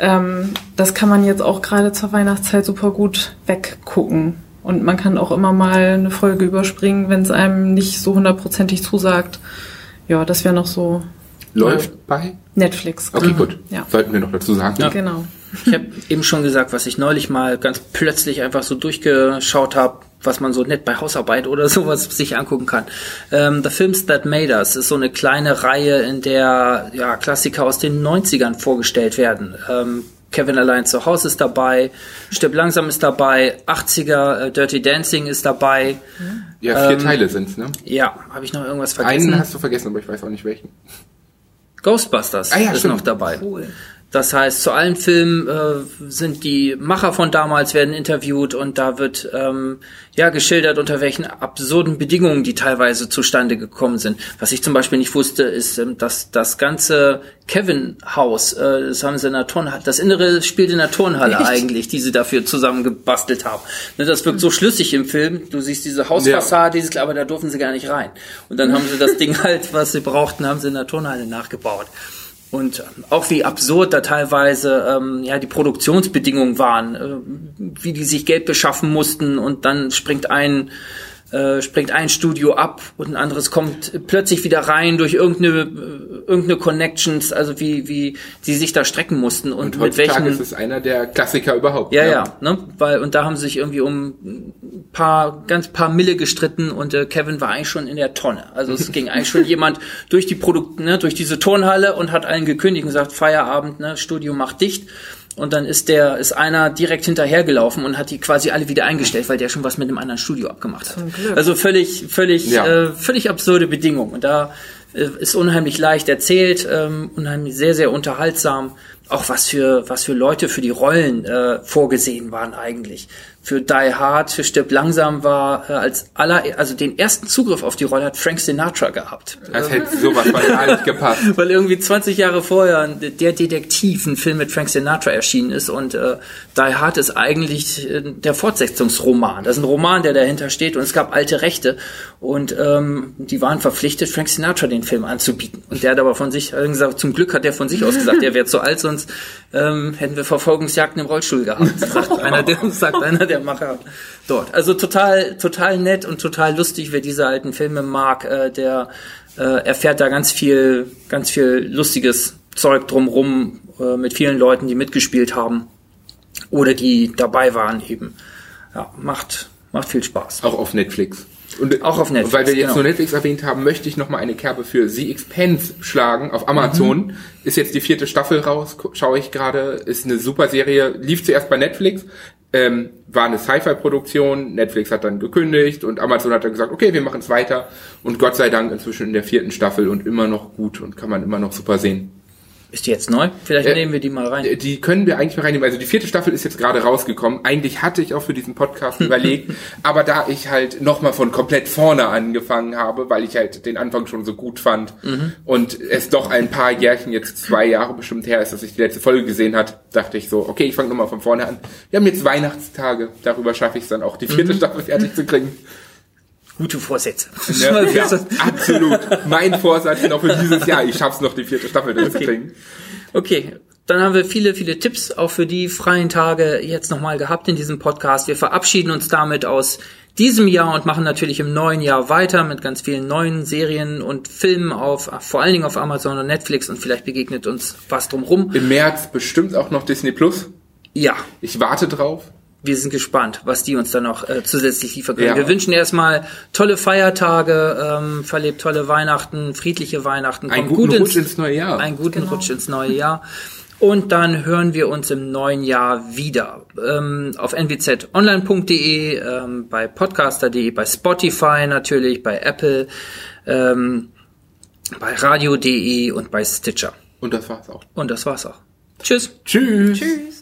Ähm, das kann man jetzt auch gerade zur Weihnachtszeit super gut weggucken. Und man kann auch immer mal eine Folge überspringen, wenn es einem nicht so hundertprozentig zusagt. Ja, das wäre noch so läuft bei? Netflix. Okay, gut. Ja. Sollten wir noch dazu sagen. Genau. Ich habe eben schon gesagt, was ich neulich mal ganz plötzlich einfach so durchgeschaut habe, was man so nett bei Hausarbeit oder sowas sich angucken kann. Ähm, The Films That Made Us ist so eine kleine Reihe, in der ja, Klassiker aus den 90ern vorgestellt werden. Ähm, Kevin allein zu Hause ist dabei, Stirb langsam ist dabei, 80er äh, Dirty Dancing ist dabei. Ja, vier Ähm, Teile sind's, ne? Ja, habe ich noch irgendwas vergessen? Einen hast du vergessen, aber ich weiß auch nicht welchen. Ghostbusters Ah ja, ist stimmt. noch dabei. Das heißt, zu allen Filmen äh, sind die Macher von damals werden interviewt und da wird ähm, ja geschildert, unter welchen absurden Bedingungen die teilweise zustande gekommen sind. Was ich zum Beispiel nicht wusste, ist, ähm, dass das ganze Kevin-Haus, äh, das haben sie in der Turnhalle, das Innere spielt in der Turnhalle Echt? eigentlich, die sie dafür zusammengebastelt haben. Ne, das wirkt so schlüssig im Film. Du siehst diese Hausfassade, dieses, aber da durften sie gar nicht rein. Und dann haben sie das *laughs* Ding halt, was sie brauchten, haben sie in der Turnhalle nachgebaut. Und auch wie absurd da teilweise ähm, ja die Produktionsbedingungen waren, äh, wie die sich Geld beschaffen mussten. Und dann springt ein äh, springt ein Studio ab und ein anderes kommt plötzlich wieder rein durch irgendeine, äh, irgendeine Connections, also wie, wie sie sich da strecken mussten und, Und mit welchen. ist es einer der Klassiker überhaupt. Ja, ja, ne? Weil, und da haben sie sich irgendwie um ein paar, ganz paar Mille gestritten und äh, Kevin war eigentlich schon in der Tonne. Also es ging eigentlich schon *laughs* jemand durch die Produkt, ne, durch diese Turnhalle und hat allen gekündigt und gesagt, Feierabend, ne, Studio macht dicht. Und dann ist der, ist einer direkt hinterhergelaufen und hat die quasi alle wieder eingestellt, weil der schon was mit einem anderen Studio abgemacht hat. Also völlig, völlig, Ja. äh, völlig absurde Bedingungen. Und da äh, ist unheimlich leicht erzählt, ähm, unheimlich sehr, sehr unterhaltsam. Auch was für, was für Leute für die Rollen äh, vorgesehen waren eigentlich. Für Die Hard, für Stirb langsam war äh, als aller, also den ersten Zugriff auf die Rolle hat Frank Sinatra gehabt. Das hätte sowas mal gar nicht gepasst. *laughs* Weil irgendwie 20 Jahre vorher der Detektiv, ein Film mit Frank Sinatra erschienen ist und äh, Die Hard ist eigentlich äh, der Fortsetzungsroman. Das ist ein Roman, der dahinter steht und es gab alte Rechte und ähm, die waren verpflichtet, Frank Sinatra den Film anzubieten. Und der hat aber von sich gesagt, zum Glück hat er von sich aus gesagt, *laughs* er wäre zu alt, sonst ähm, hätten wir Verfolgungsjagden im Rollstuhl gehabt. Sagt einer, der, sagt einer der Macher dort. Also total, total nett und total lustig, wer diese alten Filme mag, äh, der äh, erfährt da ganz viel, ganz viel lustiges Zeug drumrum äh, mit vielen Leuten, die mitgespielt haben oder die dabei waren eben. Ja, macht, macht viel Spaß. Auch auf Netflix. Und Auch auf Netflix, Weil wir jetzt genau. nur Netflix erwähnt haben, möchte ich noch mal eine Kerbe für The Expanse schlagen auf Amazon. Mhm. Ist jetzt die vierte Staffel raus, schaue ich gerade. Ist eine super Serie. Lief zuerst bei Netflix, ähm, war eine Sci-Fi-Produktion. Netflix hat dann gekündigt und Amazon hat dann gesagt, okay, wir machen es weiter. Und Gott sei Dank inzwischen in der vierten Staffel und immer noch gut und kann man immer noch super sehen. Ist die jetzt neu? Vielleicht Äh, nehmen wir die mal rein. Die können wir eigentlich mal reinnehmen. Also die vierte Staffel ist jetzt gerade rausgekommen. Eigentlich hatte ich auch für diesen Podcast *laughs* überlegt, aber da ich halt nochmal von komplett vorne angefangen habe, weil ich halt den Anfang schon so gut fand und es doch ein paar Jährchen, jetzt zwei Jahre bestimmt her ist, dass ich die letzte Folge gesehen hat, dachte ich so, okay, ich fange nochmal von vorne an. Wir haben jetzt Weihnachtstage, darüber schaffe ich es dann auch, die vierte Staffel fertig zu kriegen. Gute Vorsätze. Ja, *laughs* ja, absolut. Mein Vorsatz noch für dieses Jahr, ich schaff's noch, die vierte Staffel durchzukriegen. Okay, dann haben wir viele, viele Tipps auch für die freien Tage jetzt nochmal gehabt in diesem Podcast. Wir verabschieden uns damit aus diesem Jahr und machen natürlich im neuen Jahr weiter mit ganz vielen neuen Serien und Filmen auf, vor allen Dingen auf Amazon und Netflix und vielleicht begegnet uns was drumrum. Im März bestimmt auch noch Disney Plus. Ja, Ich warte drauf. Wir sind gespannt, was die uns dann noch äh, zusätzlich liefern können. Ja. Wir wünschen erstmal tolle Feiertage, ähm, verlebt tolle Weihnachten, friedliche Weihnachten. Einen guten gut Rutsch ins neue Jahr. Einen guten Rutsch ins neue Jahr. Und dann hören wir uns im neuen Jahr wieder. Ähm, auf nwzonline.de, ähm, bei podcaster.de, bei Spotify natürlich, bei Apple, ähm, bei radio.de und bei Stitcher. Und das war's auch. Und das war's auch. Tschüss. Tschüss. Tschüss.